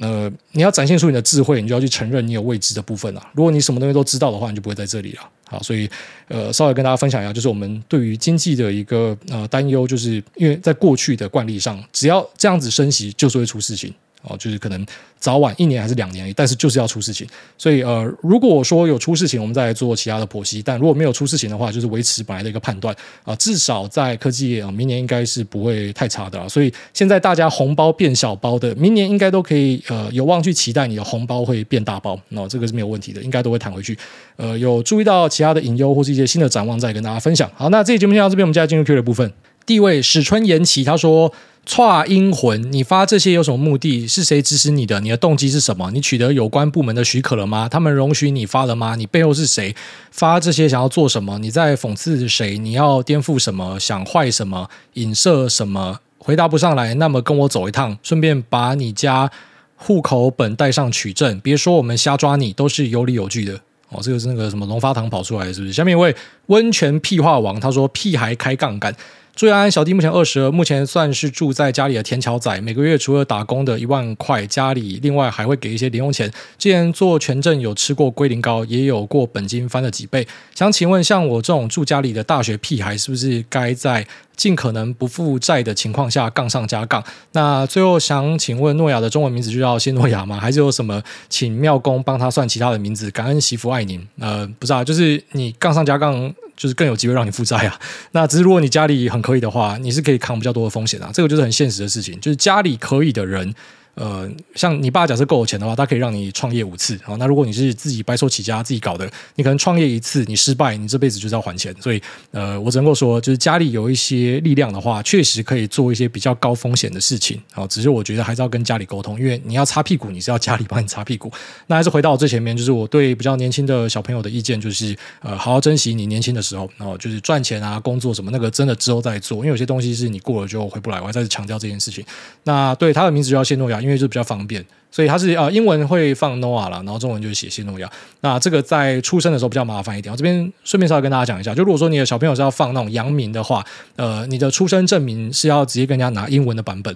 Speaker 1: 呃，你要展现出你的智慧，你就要去承认你有未知的部分啊。如果你什么东西都知道的话，你就不会在这里了。好，所以呃，稍微跟大家分享一下，就是我们对于经济的一个呃担忧，就是因为在过去的惯例上，只要这样子升息，就是会出事情。哦，就是可能早晚一年还是两年，但是就是要出事情。所以呃，如果说有出事情，我们再来做其他的剖析；但如果没有出事情的话，就是维持本来的一个判断啊。至少在科技业啊，明年应该是不会太差的了。所以现在大家红包变小包的，明年应该都可以呃有望去期待你的红包会变大包。那这个是没有问题的，应该都会弹回去。呃，有注意到其他的隐忧或是一些新的展望，再跟大家分享。好，那这期节目先到这边，我们接下来进入 Q 的部分。第一位史春言奇他说。剉英魂，你发这些有什么目的？是谁指使你的？你的动机是什么？你取得有关部门的许可了吗？他们容许你发了吗？你背后是谁？发这些想要做什么？你在讽刺谁？你要颠覆什么？想坏什么？影射什么？回答不上来，那么跟我走一趟，顺便把你家户口本带上取证。别说我们瞎抓你，都是有理有据的。哦，这个是那个什么龙发堂跑出来是不是？下面一位温泉屁话王，他说屁孩开杠杆。注意安，小弟目前二十，目前算是住在家里的田桥仔，每个月除了打工的一万块，家里另外还会给一些零用钱。之前做权证有吃过龟苓膏，也有过本金翻了几倍。想请问，像我这种住家里的大学屁孩，是不是该在尽可能不负债的情况下杠上加杠？那最后想请问，诺亚的中文名字就叫谢诺亚吗？还是有什么请庙公帮他算其他的名字？感恩媳妇爱您。呃，不知道，就是你杠上加杠。就是更有机会让你负债啊。那只是如果你家里很可以的话，你是可以扛比较多的风险啊。这个就是很现实的事情。就是家里可以的人，呃，像你爸假设够有钱的话，他可以让你创业五次。好，那如果你是自己白手起家自己搞的，你可能创业一次你失败，你这辈子就是要还钱。所以，呃，我只能够说，就是家里有一些力量的话，确实可以做一些比较高风险的事情。好，只是我觉得还是要跟家里沟通，因为你要擦屁股，你是要家里帮你擦屁股。那还是回到我最前面，就是我对比较年轻的小朋友的意见，就是呃，好好珍惜你年轻的时候，然后就是赚钱啊，工作什么那个真的之后再做，因为有些东西是你过了就回不来。我还在强调这件事情。那对他的名字叫谢诺亚，因为就比较方便，所以它是呃英文会放 Noah 了，然后中文就是写谢诺亚。那这个在出生的时候比较麻烦一点。我这边顺便稍微跟大家讲一下，就如果说你的小朋友是要放那种洋名的话，呃，你的出生证明是要直接跟人家拿英文的版本，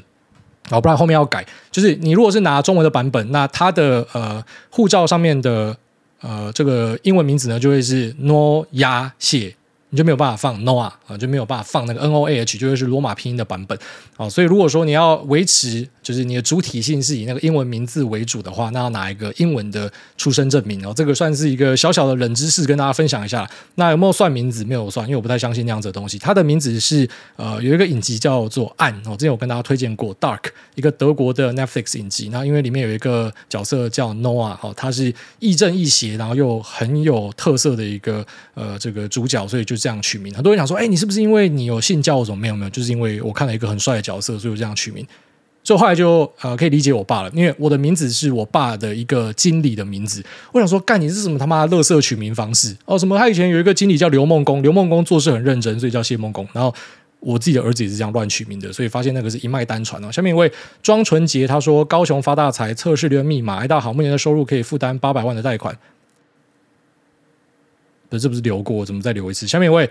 Speaker 1: 哦，不然后面要改。就是你如果是拿中文的版本，那他的呃护照上面的呃这个英文名字呢就会是 Noah 谢。你就没有办法放 Noah 啊，就没有办法放那个 N O A H，就是罗马拼音的版本啊。所以如果说你要维持，就是你的主体性是以那个英文名字为主的话，那要拿一个英文的出生证明哦。这个算是一个小小的冷知识，跟大家分享一下。那有没有算名字？没有算，因为我不太相信那样子的东西。它的名字是呃有一个影集叫做《暗》哦，之前我跟大家推荐过《Dark》，一个德国的 Netflix 影集。那因为里面有一个角色叫 Noah 哦，他是亦正亦邪，然后又很有特色的一个呃这个主角，所以就。这样取名，很多人想说：“哎，你是不是因为你有信教？我怎么没有没有？就是因为我看了一个很帅的角色，所以我这样取名。所以后来就呃可以理解我爸了，因为我的名字是我爸的一个经理的名字。我想说，干你是什么他妈的垃圾取名方式哦？什么？他以前有一个经理叫刘梦公，刘梦公做事很认真，所以叫谢梦公。然后我自己的儿子也是这样乱取名的，所以发现那个是一脉单传哦。下面一位庄纯洁他说：高雄发大财，测试留言密码，哎，大好，目前的收入可以负担八百万的贷款。这不是留过？怎么再留一次？下面一位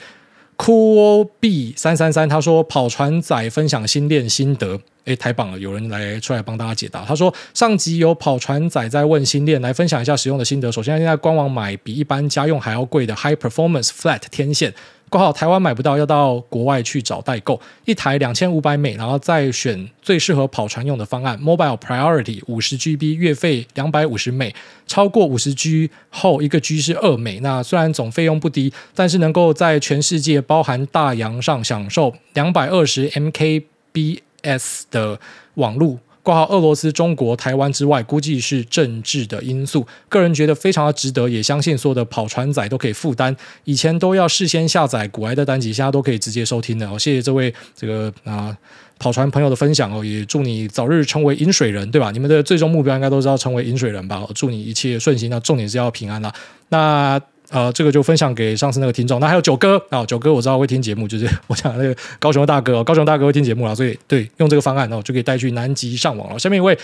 Speaker 1: QOB 三三三，他说跑船仔分享新练心得，诶，太棒了！有人来出来帮大家解答。他说上集有跑船仔在问新练，来分享一下使用的心得。首先，现在官网买比一般家用还要贵的 High Performance Flat 天线。括号台湾买不到，要到国外去找代购。一台两千五百美，然后再选最适合跑船用的方案。Mobile Priority 五十 GB，月费两百五十美，超过五十 G 后一个 G 是二美。那虽然总费用不低，但是能够在全世界，包含大洋上享受两百二十 MKBs 的网路。挂号俄罗斯、中国、台湾之外，估计是政治的因素。个人觉得非常的值得，也相信所有的跑船仔都可以负担。以前都要事先下载古埃的单集，现在都可以直接收听的。哦，谢谢这位这个啊跑船朋友的分享哦，也祝你早日成为饮水人，对吧？你们的最终目标应该都是要成为饮水人吧？祝你一切顺心。那重点是要平安啦。那。呃，这个就分享给上次那个听众。那还有九哥啊，九哥我知道会听节目，就是我讲那个高雄的大哥，高雄大哥会听节目了，所以对，用这个方案哦，就可以带去南极上网了。下面一位。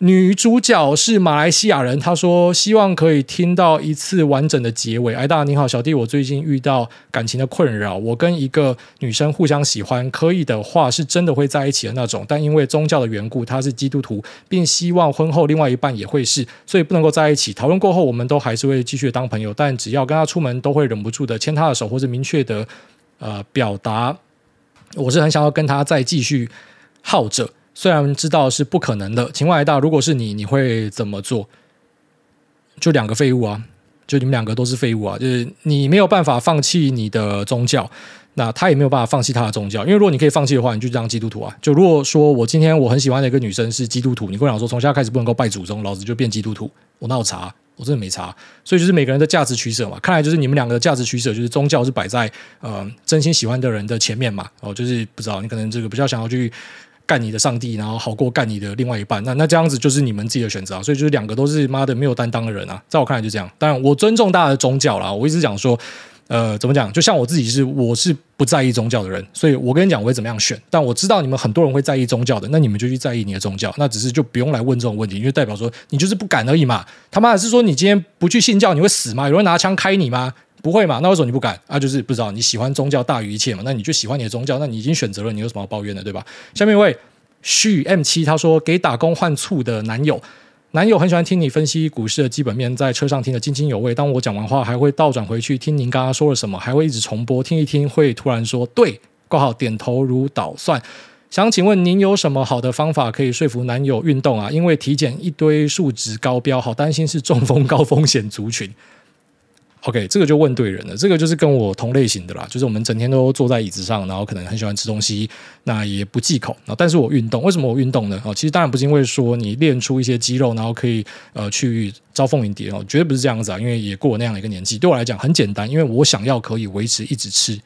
Speaker 1: 女主角是马来西亚人，她说希望可以听到一次完整的结尾。哎大你好，小弟，我最近遇到感情的困扰，我跟一个女生互相喜欢，可以的话是真的会在一起的那种，但因为宗教的缘故，她是基督徒，并希望婚后另外一半也会是，所以不能够在一起。讨论过后，我们都还是会继续当朋友，但只要跟她出门，都会忍不住的牵她的手，或者明确的呃表达，我是很想要跟她再继续耗着。虽然知道是不可能的，情况来到，如果是你，你会怎么做？就两个废物啊，就你们两个都是废物啊，就是你没有办法放弃你的宗教，那他也没有办法放弃他的宗教，因为如果你可以放弃的话，你就当基督徒啊。就如果说我今天我很喜欢的一个女生是基督徒，你跟我讲说从现在开始不能够拜祖宗，老子就变基督徒，我哪有差？我真的没差。所以就是每个人的价值取舍嘛，看来就是你们两个的价值取舍，就是宗教是摆在呃真心喜欢的人的前面嘛。哦，就是不知道你可能这个比较想要去。干你的上帝，然后好过干你的另外一半，那那这样子就是你们自己的选择，所以就是两个都是妈的没有担当的人啊，在我看来就这样。当然，我尊重大家的宗教啦，我一直讲说，呃，怎么讲？就像我自己是，我是不在意宗教的人，所以我跟你讲我会怎么样选。但我知道你们很多人会在意宗教的，那你们就去在意你的宗教，那只是就不用来问这种问题，因为代表说你就是不敢而已嘛。他妈的是说你今天不去信教你会死吗？有人拿枪开你吗？不会嘛？那为什么你不敢？啊，就是不知道你喜欢宗教大于一切嘛？那你就喜欢你的宗教，那你已经选择了，你有什么要抱怨的，对吧？下面一位。续 M 七他说给打工换醋的男友，男友很喜欢听你分析股市的基本面，在车上听得津津有味。当我讲完话，还会倒转回去听您刚刚说了什么，还会一直重播听一听，会突然说对，挂号点头如捣蒜。想请问您有什么好的方法可以说服男友运动啊？因为体检一堆数值高标，好担心是中风高风险族群。OK，这个就问对人了。这个就是跟我同类型的啦，就是我们整天都坐在椅子上，然后可能很喜欢吃东西，那也不忌口。但是我运动，为什么我运动呢？哦，其实当然不是因为说你练出一些肌肉，然后可以呃去招蜂引蝶哦，绝对不是这样子啊。因为也过那样的一个年纪，对我来讲很简单，因为我想要可以维持一直吃。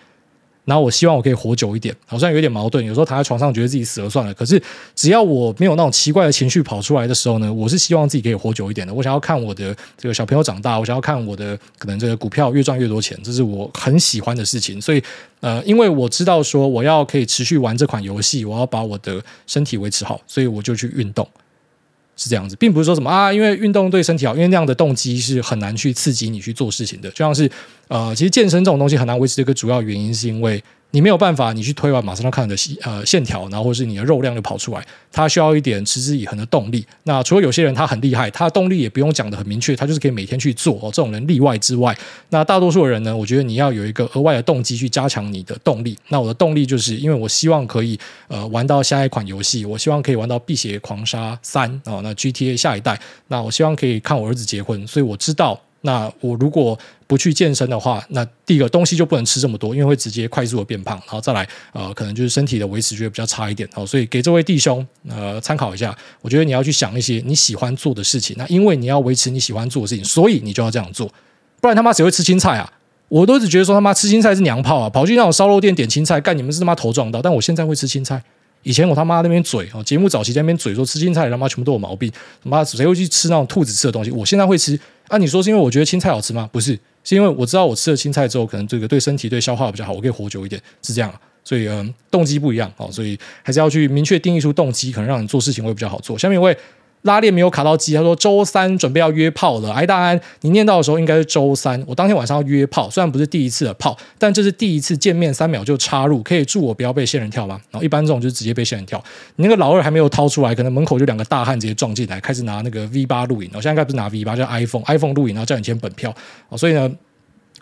Speaker 1: 然后我希望我可以活久一点，好像有点矛盾。有时候躺在床上觉得自己死了算了，可是只要我没有那种奇怪的情绪跑出来的时候呢，我是希望自己可以活久一点的。我想要看我的这个小朋友长大，我想要看我的可能这个股票越赚越多钱，这是我很喜欢的事情。所以呃，因为我知道说我要可以持续玩这款游戏，我要把我的身体维持好，所以我就去运动。是这样子，并不是说什么啊，因为运动对身体好，因为那样的动机是很难去刺激你去做事情的。就像是呃，其实健身这种东西很难维持的一个主要原因，是因为。你没有办法，你去推完马上就看你的线呃线条，然后或者是你的肉量就跑出来，它需要一点持之以恒的动力。那除了有些人他很厉害，他的动力也不用讲得很明确，他就是可以每天去做哦。这种人例外之外，那大多数的人呢，我觉得你要有一个额外的动机去加强你的动力。那我的动力就是因为我希望可以呃玩到下一款游戏，我希望可以玩到《辟邪狂杀三》哦，那 GTA 下一代，那我希望可以看我儿子结婚，所以我知道。那我如果不去健身的话，那第一个东西就不能吃这么多，因为会直接快速的变胖，然后再来呃，可能就是身体的维持就会比较差一点哦。所以给这位弟兄呃参考一下，我觉得你要去想一些你喜欢做的事情。那因为你要维持你喜欢做的事情，所以你就要这样做，不然他妈谁会吃青菜啊？我都只觉得说他妈吃青菜是娘炮啊，跑去那种烧肉店点青菜，干你们是他妈头撞到。但我现在会吃青菜。以前我他妈那边嘴哦，节目早期在那边嘴说吃青菜他妈全部都有毛病，他妈谁会去吃那种兔子吃的东西？我现在会吃那！你说是因为我觉得青菜好吃吗？不是，是因为我知道我吃了青菜之后，可能这个对身体对消化比较好，我可以活久一点，是这样。所以嗯，动机不一样哦，所以还是要去明确定义出动机，可能让你做事情会比较好做。下面一位。拉链没有卡到机，他说周三准备要约炮了。哎，大安，你念到的时候应该是周三。我当天晚上要约炮，虽然不是第一次的炮，但这是第一次见面三秒就插入，可以祝我不要被仙人跳吗？然后一般这种就是直接被仙人跳。你那个老二还没有掏出来，可能门口就两个大汉直接撞进来，开始拿那个 V 八录影。我现在应该不是拿 V 八，叫 iPhone，iPhone 录影，然后叫你签本票。哦所以呢，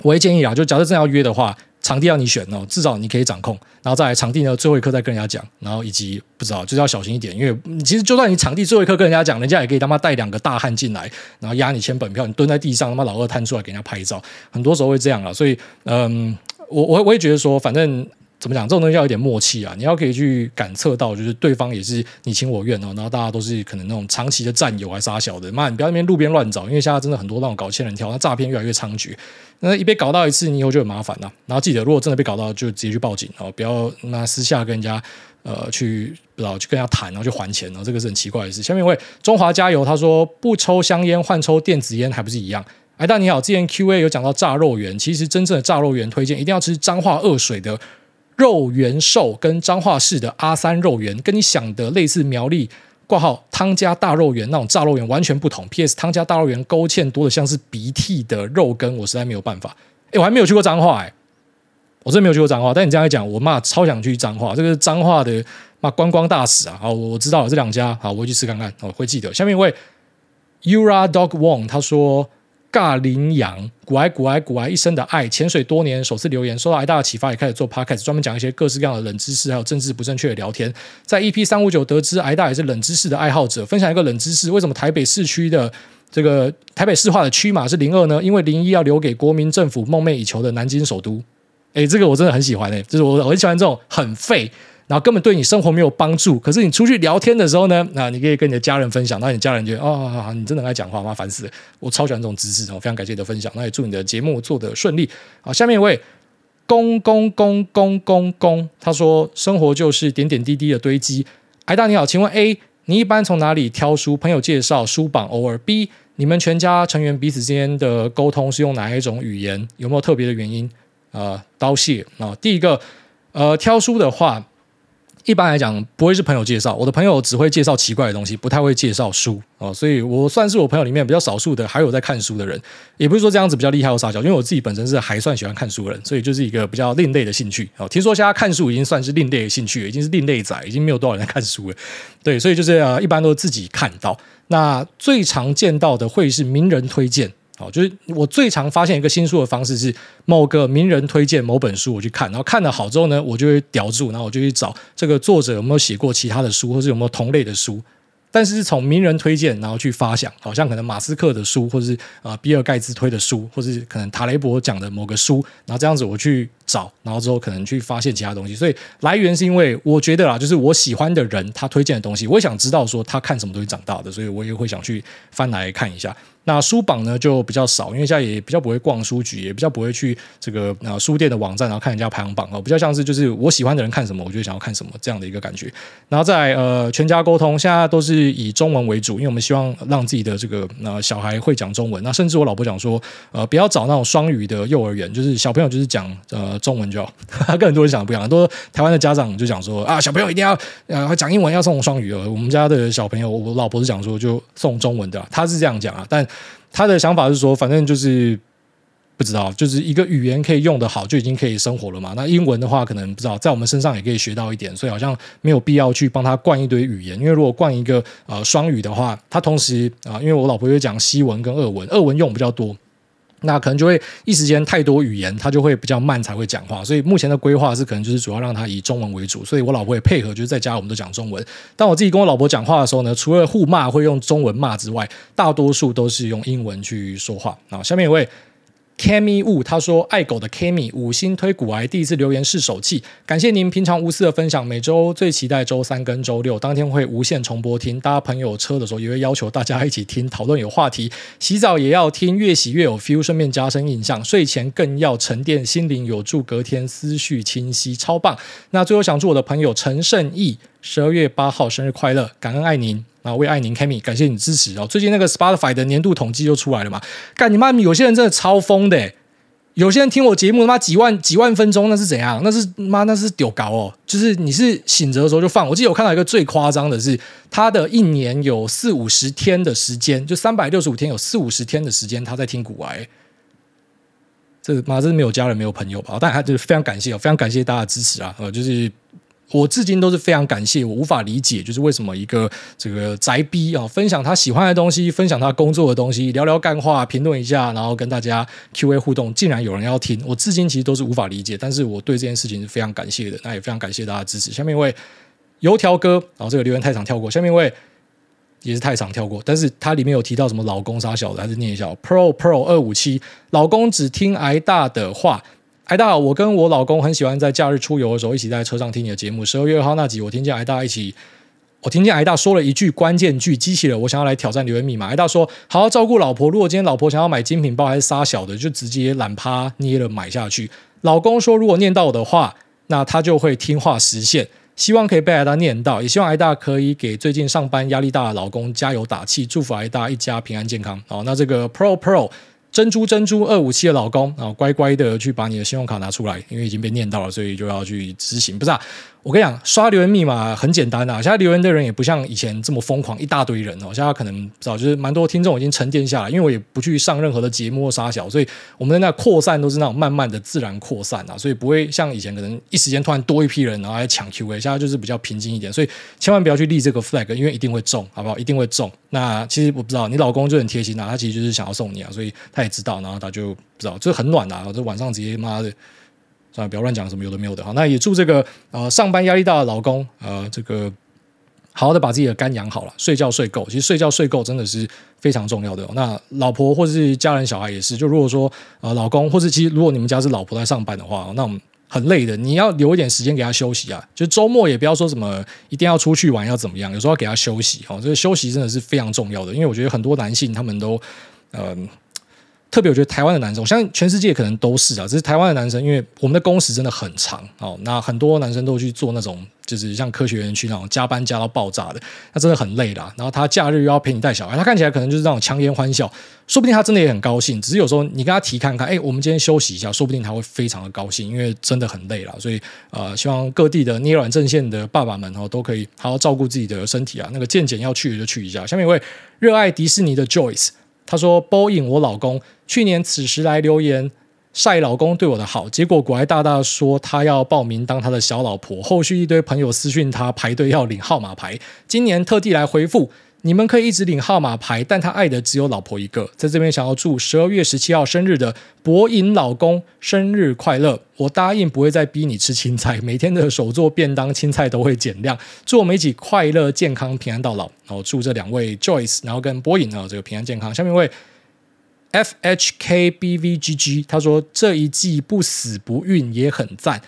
Speaker 1: 我会建议啊，就假设真要约的话。场地要你选哦，至少你可以掌控，然后再来场地呢，最后一刻再跟人家讲，然后以及不知道就是要小心一点，因为其实就算你场地最后一刻跟人家讲，人家也可以他妈带两个大汉进来，然后压你签本票，你蹲在地上，他妈老二探出来给人家拍照，很多时候会这样啊，所以嗯，我我我也觉得说，反正。怎么讲？这种东西要有点默契啊！你要可以去感测到，就是对方也是你情我愿哦。然后大家都是可能那种长期的战友，还是杀小的。妈，你不要那边路边乱找，因为现在真的很多那种搞仙人跳，那诈骗越来越猖獗。那一被搞到一次，你以后就很麻烦了。然后记得，如果真的被搞到，就直接去报警哦，不要那私下跟人家呃去不知道去跟人家谈，然后去还钱然后。这个是很奇怪的事。下面一位中华加油，他说不抽香烟换抽电子烟还不是一样？哎，大家你好，之前 Q A 有讲到炸肉圆，其实真正的炸肉圆推荐一定要吃彰化二水的。肉圆寿跟彰化市的阿三肉圆，跟你想的类似，苗栗挂号汤家大肉圆那种炸肉圆完全不同。P.S. 汤家大肉圆勾芡多的像是鼻涕的肉羹，我实在没有办法。哎，我还没有去过彰化，哎，我真的没有去过彰化。但你这样一讲，我妈超想去彰化，这个是彰化的妈观光大使啊！好，我知道了这两家，好，我会去吃看看，我会记得。下面一位 Ura Dog Wong 他说。尬羚羊，股癌股癌股癌一生的爱，潜水多年，首次留言，受到癌大的启发，也开始做 podcast，专门讲一些各式各样的冷知识，还有政治不正确的聊天。在 EP 三五九得知癌大也是冷知识的爱好者，分享一个冷知识：为什么台北市区的这个台北市话的区码是零二呢？因为零一要留给国民政府梦寐以求的南京首都。诶，这个我真的很喜欢诶，就是我我很喜欢这种很废。然后根本对你生活没有帮助，可是你出去聊天的时候呢，那你可以跟你的家人分享，那你家人觉得哦，好好，好你真的爱讲话，妈烦死了！我超喜欢这种知识，非常感谢你的分享，那也祝你的节目做得顺利。好，下面一位公公公公公公，他说生活就是点点滴滴的堆积。艾，大你好，请问 A，你一般从哪里挑书？朋友介绍、书榜，偶尔 B，你们全家成员彼此之间的沟通是用哪一种语言？有没有特别的原因？呃，刀谢啊，第一个呃，挑书的话。一般来讲，不会是朋友介绍，我的朋友只会介绍奇怪的东西，不太会介绍书哦，所以我算是我朋友里面比较少数的还有在看书的人，也不是说这样子比较厉害或撒娇，因为我自己本身是还算喜欢看书的人，所以就是一个比较另类的兴趣哦。听说现在看书已经算是另类的兴趣，已经是另类仔，已经没有多少人在看书了，对，所以就是呃，一般都是自己看到，那最常见到的会是名人推荐。哦，就是我最常发现一个新书的方式是某个名人推荐某本书，我去看，然后看了好之后呢，我就会叼住，然后我就去找这个作者有没有写过其他的书，或是有没有同类的书。但是从名人推荐，然后去发想，好像可能马斯克的书，或者是呃比尔盖茨推的书，或者是可能塔雷伯讲的某个书，然后这样子我去找，然后之后可能去发现其他东西。所以来源是因为我觉得啦，就是我喜欢的人他推荐的东西，我也想知道说他看什么东西长大的，所以我也会想去翻来看一下。那书榜呢就比较少，因为现在也比较不会逛书局，也比较不会去这个呃书店的网站，然后看人家排行榜哦，比较像是就是我喜欢的人看什么，我就想要看什么这样的一个感觉。然后在呃全家沟通，现在都是以中文为主，因为我们希望让自己的这个呃小孩会讲中文。那甚至我老婆讲说，呃不要找那种双语的幼儿园，就是小朋友就是讲呃中文就好。跟很多人想的不一样，很多台湾的家长就讲说啊小朋友一定要呃讲英文要送双语哦。我们家的小朋友，我老婆是讲说就送中文的，他是这样讲啊，但。他的想法是说，反正就是不知道，就是一个语言可以用得好，就已经可以生活了嘛。那英文的话，可能不知道，在我们身上也可以学到一点，所以好像没有必要去帮他灌一堆语言。因为如果灌一个呃双语的话，他同时啊、因为我老婆会讲西文跟俄文，俄文用比较多。那可能就会一时间太多语言，他就会比较慢才会讲话。所以目前的规划是，可能就是主要让他以中文为主。所以我老婆也配合，就是在家我们都讲中文。但我自己跟我老婆讲话的时候呢，除了互骂会用中文骂之外，大多数都是用英文去说话。啊，下面一位。Kami Wu 他说：“爱狗的 Kami 五星推股癌，第一次留言试手气，感谢您平常无私的分享。每周最期待周三跟周六，当天会无限重播听。搭朋友车的时候也会要求大家一起听，讨论有话题。洗澡也要听，越洗越有 feel，顺便加深印象。睡前更要沉淀心灵，有助隔天思绪清晰，超棒。那最后想祝我的朋友陈胜义十二月八号生日快乐，感恩爱您。”啊，为爱您，Kami，感谢你支持哦。最近那个 Spotify 的年度统计又出来了嘛？干你妈！有些人真的超疯的，有些人听我节目他妈几万几万分钟，那是怎样？那是妈那是丢高哦。就是你是醒着的时候就放。我记得我看到一个最夸张的是，他的一年有四五十天的时间，就三百六十五天有四五十天的时间他在听古玩。这妈真是没有家人没有朋友吧？但他就是非常感谢哦，非常感谢大家的支持啊！呃，就是。我至今都是非常感谢，我无法理解，就是为什么一个这个宅逼啊，分享他喜欢的东西，分享他工作的东西，聊聊干话，评论一下，然后跟大家 Q&A 互动，竟然有人要听，我至今其实都是无法理解，但是我对这件事情是非常感谢的，那也非常感谢大家支持。下面一位油条哥，然后这个留言太长跳过，下面一位也是太长跳过，但是他里面有提到什么老公杀小的，还是念一下 Pro Pro 二五七，老公只听挨大的话。艾大，我跟我老公很喜欢在假日出游的时候一起在车上听你的节目。十二月二号那集，我听见艾大一起，我听见艾大说了一句关键句，激起了我想要来挑战留言密码。艾大说：“好好照顾老婆，如果今天老婆想要买精品包还是杀小的，就直接懒趴捏了买下去。”老公说：“如果念到我的话，那他就会听话实现。希望可以被艾大念到，也希望艾大可以给最近上班压力大的老公加油打气，祝福艾大一家平安健康。”好，那这个 Pro Pro。珍珠珍珠二五七的老公啊，乖乖的去把你的信用卡拿出来，因为已经被念到了，所以就要去执行。不是啊，我跟你讲，刷留言密码很简单啊。现在留言的人也不像以前这么疯狂，一大堆人哦。现在可能不知道，就是蛮多听众已经沉淀下来，因为我也不去上任何的节目或杀小，所以我们的那扩散都是那种慢慢的自然扩散啊，所以不会像以前可能一时间突然多一批人然后来抢 Q&A。现在就是比较平静一点，所以千万不要去立这个 flag，因为一定会中，好不好？一定会中。那其实我不知道，你老公就很贴心啊，他其实就是想要送你啊，所以他也知道，然后他就不知道，就很暖啊，这晚上直接妈的，算了，不要乱讲什么有的没有的哈。那也祝这个呃上班压力大的老公呃这个好好的把自己的肝养好了，睡觉睡够，其实睡觉睡够真的是非常重要的。那老婆或是家人小孩也是，就如果说呃老公或者其实如果你们家是老婆在上班的话，那我们。很累的，你要留一点时间给他休息啊！就周末也不要说什么一定要出去玩要怎么样，有时候要给他休息哦。这个休息真的是非常重要的，因为我觉得很多男性他们都，嗯、特别我觉得台湾的男生，我相信全世界可能都是啊，只是台湾的男生，因为我们的工时真的很长哦，那很多男生都去做那种，就是像科学园区那种加班加到爆炸的，那真的很累啦。然后他假日又要陪你带小孩，他看起来可能就是那种强颜欢笑，说不定他真的也很高兴。只是有时候你跟他提看看，哎，我们今天休息一下，说不定他会非常的高兴，因为真的很累了。所以呃，希望各地的捏软阵线的爸爸们哦，都可以好好照顾自己的身体啊。那个健检要去的就去一下。下面一位热爱迪士尼的 Joyce。他说：“Boeing，我老公去年此时来留言，晒老公对我的好，结果古埃大大说他要报名当他的小老婆，后续一堆朋友私讯他排队要领号码牌，今年特地来回复。你们可以一直领号码牌，但他爱的只有老婆一个。在这边想要祝十二月十七号生日的博影老公生日快乐。我答应不会再逼你吃青菜，每天的手做便当青菜都会减量。祝我们一起快乐、健康、平安到老。然后祝这两位 Joyce，然后跟博颖啊这个平安健康。下面一位 F H K B V G G，他说这一季不死不孕也很赞。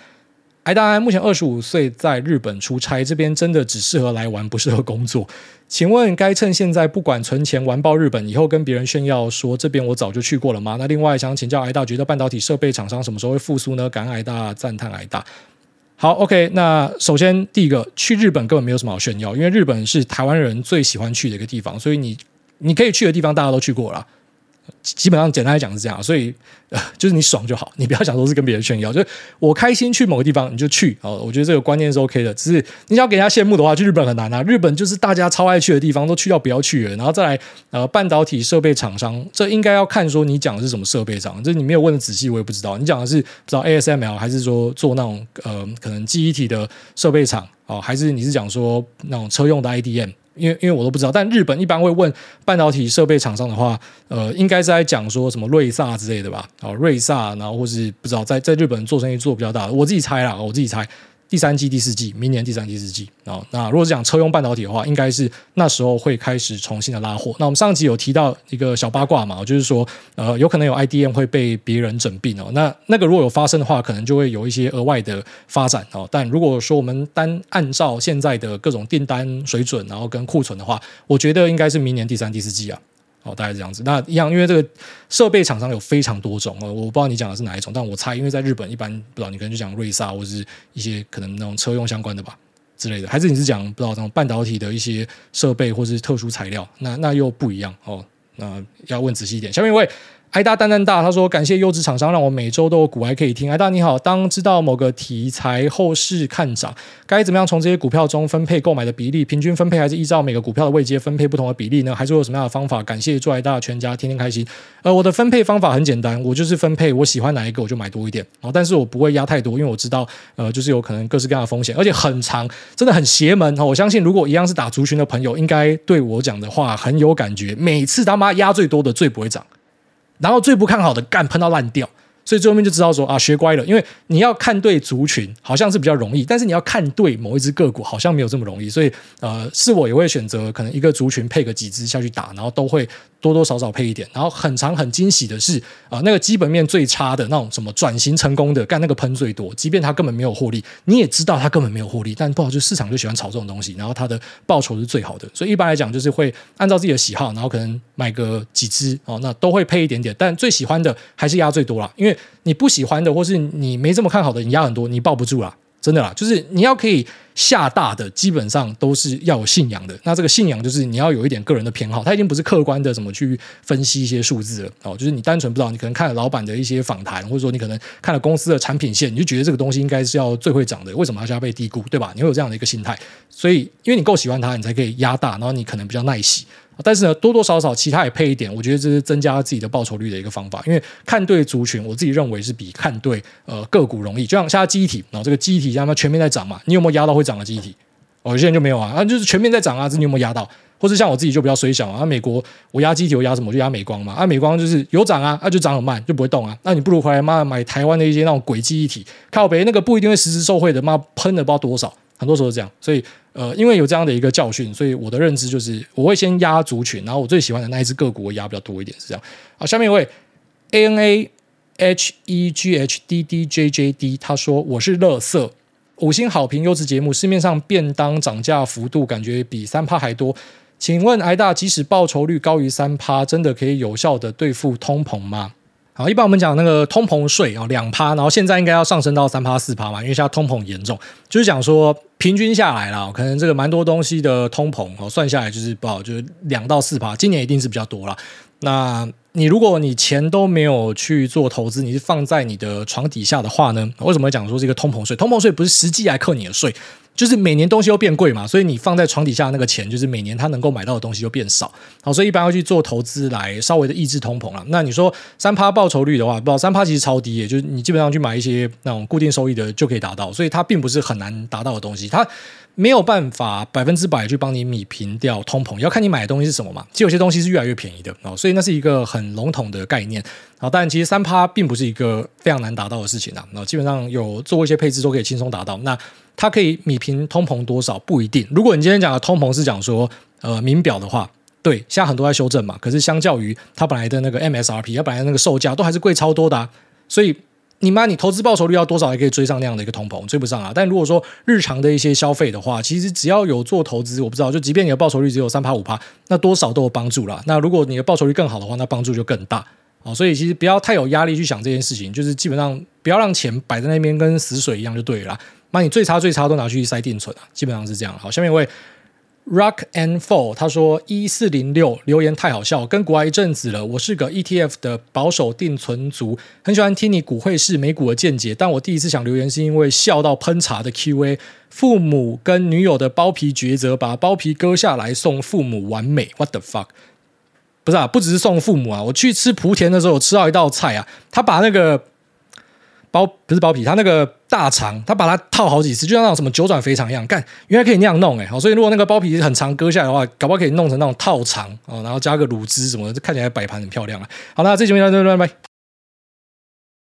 Speaker 1: 艾大安目前二十五岁，在日本出差，这边真的只适合来玩，不适合工作。请问该趁现在不管存钱玩爆日本，以后跟别人炫耀说这边我早就去过了吗？那另外想请教艾大，觉得半导体设备厂商什么时候会复苏呢？感恩艾大，赞叹艾大。好，OK，那首先第一个，去日本根本没有什么好炫耀，因为日本是台湾人最喜欢去的一个地方，所以你你可以去的地方大家都去过了。基本上简单来讲是这样，所以呃，就是你爽就好，你不要想说是跟别人炫耀，就是我开心去某个地方你就去哦。我觉得这个观念是 OK 的，只是你想要给人家羡慕的话，去日本很难啊。日本就是大家超爱去的地方，都去到不要去了。然后再来呃，半导体设备厂商，这应该要看说你讲的是什么设备厂，这你没有问的仔细，我也不知道。你讲的是不知道 ASML 还是说做那种呃可能记忆体的设备厂哦，还是你是讲说那种车用的 IDM？因为因为我都不知道，但日本一般会问半导体设备厂商的话，呃，应该是在讲说什么瑞萨之类的吧？哦，瑞萨，然后或是不知道在在日本做生意做比较大的，我自己猜啦，我自己猜。第三季、第四季，明年第三季、第四季啊。那如果是讲车用半导体的话，应该是那时候会开始重新的拉货。那我们上集有提到一个小八卦嘛，就是说，呃，有可能有 IDM 会被别人整并哦。那那个如果有发生的话，可能就会有一些额外的发展哦。但如果说我们单按照现在的各种订单水准，然后跟库存的话，我觉得应该是明年第三、第四季啊。哦，大概是这样子。那一样，因为这个设备厂商有非常多种哦，我不知道你讲的是哪一种，但我猜，因为在日本一般不知道，你可能就讲瑞萨或者是一些可能那种车用相关的吧之类的，还是你是讲不知道那种半导体的一些设备或是特殊材料，那那又不一样哦。那要问仔细一点。下面一位。艾大蛋蛋大，他说感谢优质厂商，让我每周都有股癌可以听。艾大你好，当知道某个题材后市看涨，该怎么样从这些股票中分配购买的比例？平均分配还是依照每个股票的位阶分配不同的比例呢？还是有什么样的方法？感谢祝艾大全家天天开心。呃，我的分配方法很简单，我就是分配我喜欢哪一个我就买多一点，但是我不会压太多，因为我知道呃就是有可能各式各样的风险，而且很长，真的很邪门哈。我相信如果一样是打族群的朋友，应该对我讲的话很有感觉。每次他妈压最多的最不会涨。然后最不看好的干喷到烂掉，所以最后面就知道说啊，学乖了，因为你要看对族群好像是比较容易，但是你要看对某一只个股好像没有这么容易，所以呃，是我也会选择可能一个族群配个几只下去打，然后都会。多多少少配一点，然后很长很惊喜的是啊、那个基本面最差的那种什么转型成功的干那个喷最多，即便他根本没有获利，你也知道他根本没有获利，但不好，就市场就喜欢炒这种东西，然后它的报酬是最好的，所以一般来讲就是会按照自己的喜好，然后可能买个几只哦，那都会配一点点，但最喜欢的还是压最多啦，因为你不喜欢的或是你没这么看好的，你压很多，你抱不住啦。真的啦，就是你要可以下大的，基本上都是要有信仰的。那这个信仰就是你要有一点个人的偏好，它已经不是客观的怎么去分析一些数字了哦。就是你单纯不知道，你可能看了老板的一些访谈，或者说你可能看了公司的产品线，你就觉得这个东西应该是要最会涨的，为什么它要被低估，对吧？你会有这样的一个心态，所以因为你够喜欢它，你才可以压大，然后你可能比较耐洗。但是呢，多多少少其他也配一点，我觉得这是增加自己的报酬率的一个方法。因为看对族群，我自己认为是比看对呃个股容易。就像现在记忆体，然后这个记忆体，让它全面在涨嘛，你有没有压到会涨的记忆体？哦，有些人就没有啊，啊就是全面在涨啊，这你有没有压到？或者像我自己就比较衰小啊，美国我压机体，我压什么？我就压美光嘛，啊美光就是有涨啊，那、就涨很慢，就不会动啊。那你不如回来妈买台湾的一些那种鬼记忆体，靠北那个不一定会实时受惠的，妈喷了不知道多少。很多时候是这样，所以呃，因为有这样的一个教训，所以我的认知就是我会先压族群，然后我最喜欢的那一只个股我压比较多一点，是这样。好，下面一位 A N A H E G H D D J J D，他说我是乐色，五星好评优质节目，市面上便当涨价幅度感觉比三趴还多，请问癌大，即使报酬率高于三趴，真的可以有效的对付通膨吗？好，一般我们讲那个通膨税啊，两趴，然后现在应该要上升到三趴四趴嘛，因为现在通膨严重，就是讲说平均下来啦，可能这个蛮多东西的通膨哦，算下来就是不好，就是两到四趴，今年一定是比较多啦。那你如果你钱都没有去做投资，你是放在你的床底下的话呢？为什么讲说这个通膨税？通膨税不是实际来扣你的税，就是每年东西都变贵嘛，所以你放在床底下那个钱，就是每年他能够买到的东西就变少。好，所以一般会去做投资来稍微的抑制通膨了。那你说三趴报酬率的话，不三趴其实超低，也就是你基本上去买一些那种固定收益的就可以达到，所以它并不是很难达到的东西。它没有办法百分之百去帮你米平掉通膨，要看你买的东西是什么嘛。其实有些东西是越来越便宜的哦，所以那是一个很笼统的概念。好，但其实三趴并不是一个非常难达到的事情啊。那基本上有做一些配置都可以轻松达到。那它可以米平通膨多少不一定。如果你今天讲的通膨是讲说呃名表的话，对，现在很多在修正嘛。可是相较于它本来的那个 MSRP，它本来的那个售价都还是贵超多的。所以你妈，你投资报酬率要多少才可以追上那样的一个通膨？追不上啊。但如果说日常的一些消费的话，其实只要有做投资，我不知道，就即便你的报酬率只有三趴五趴，那多少都有帮助啦。那如果你的报酬率更好的话，那帮助就更大。哦，所以其实不要太有压力去想这件事情，就是基本上不要让钱摆在那边跟死水一样就对了啦。把你最差最差都拿去塞定存啊，基本上是这样。好，下面一位 Rock and Fall，他说一四零六留言太好笑，跟国外一阵子了。我是个 ETF 的保守定存族，很喜欢听你股汇市美股的见解。但我第一次想留言是因为笑到喷茶的 QA，父母跟女友的包皮抉择，把包皮割下来送父母，完美。What the fuck？不是啊，不只是送父母啊！我去吃莆田的时候，我吃到一道菜啊，他把那个包不是包皮，他那个大肠，他把它套好几次，就像那种什么九转肥肠一样，干，原来可以那样弄哎！好，所以如果那个包皮很长，割下来的话，搞不好可以弄成那种套肠哦，然后加个卤汁什么的，看起来摆盘很漂亮啊。好，那这期节目就到这里，拜拜。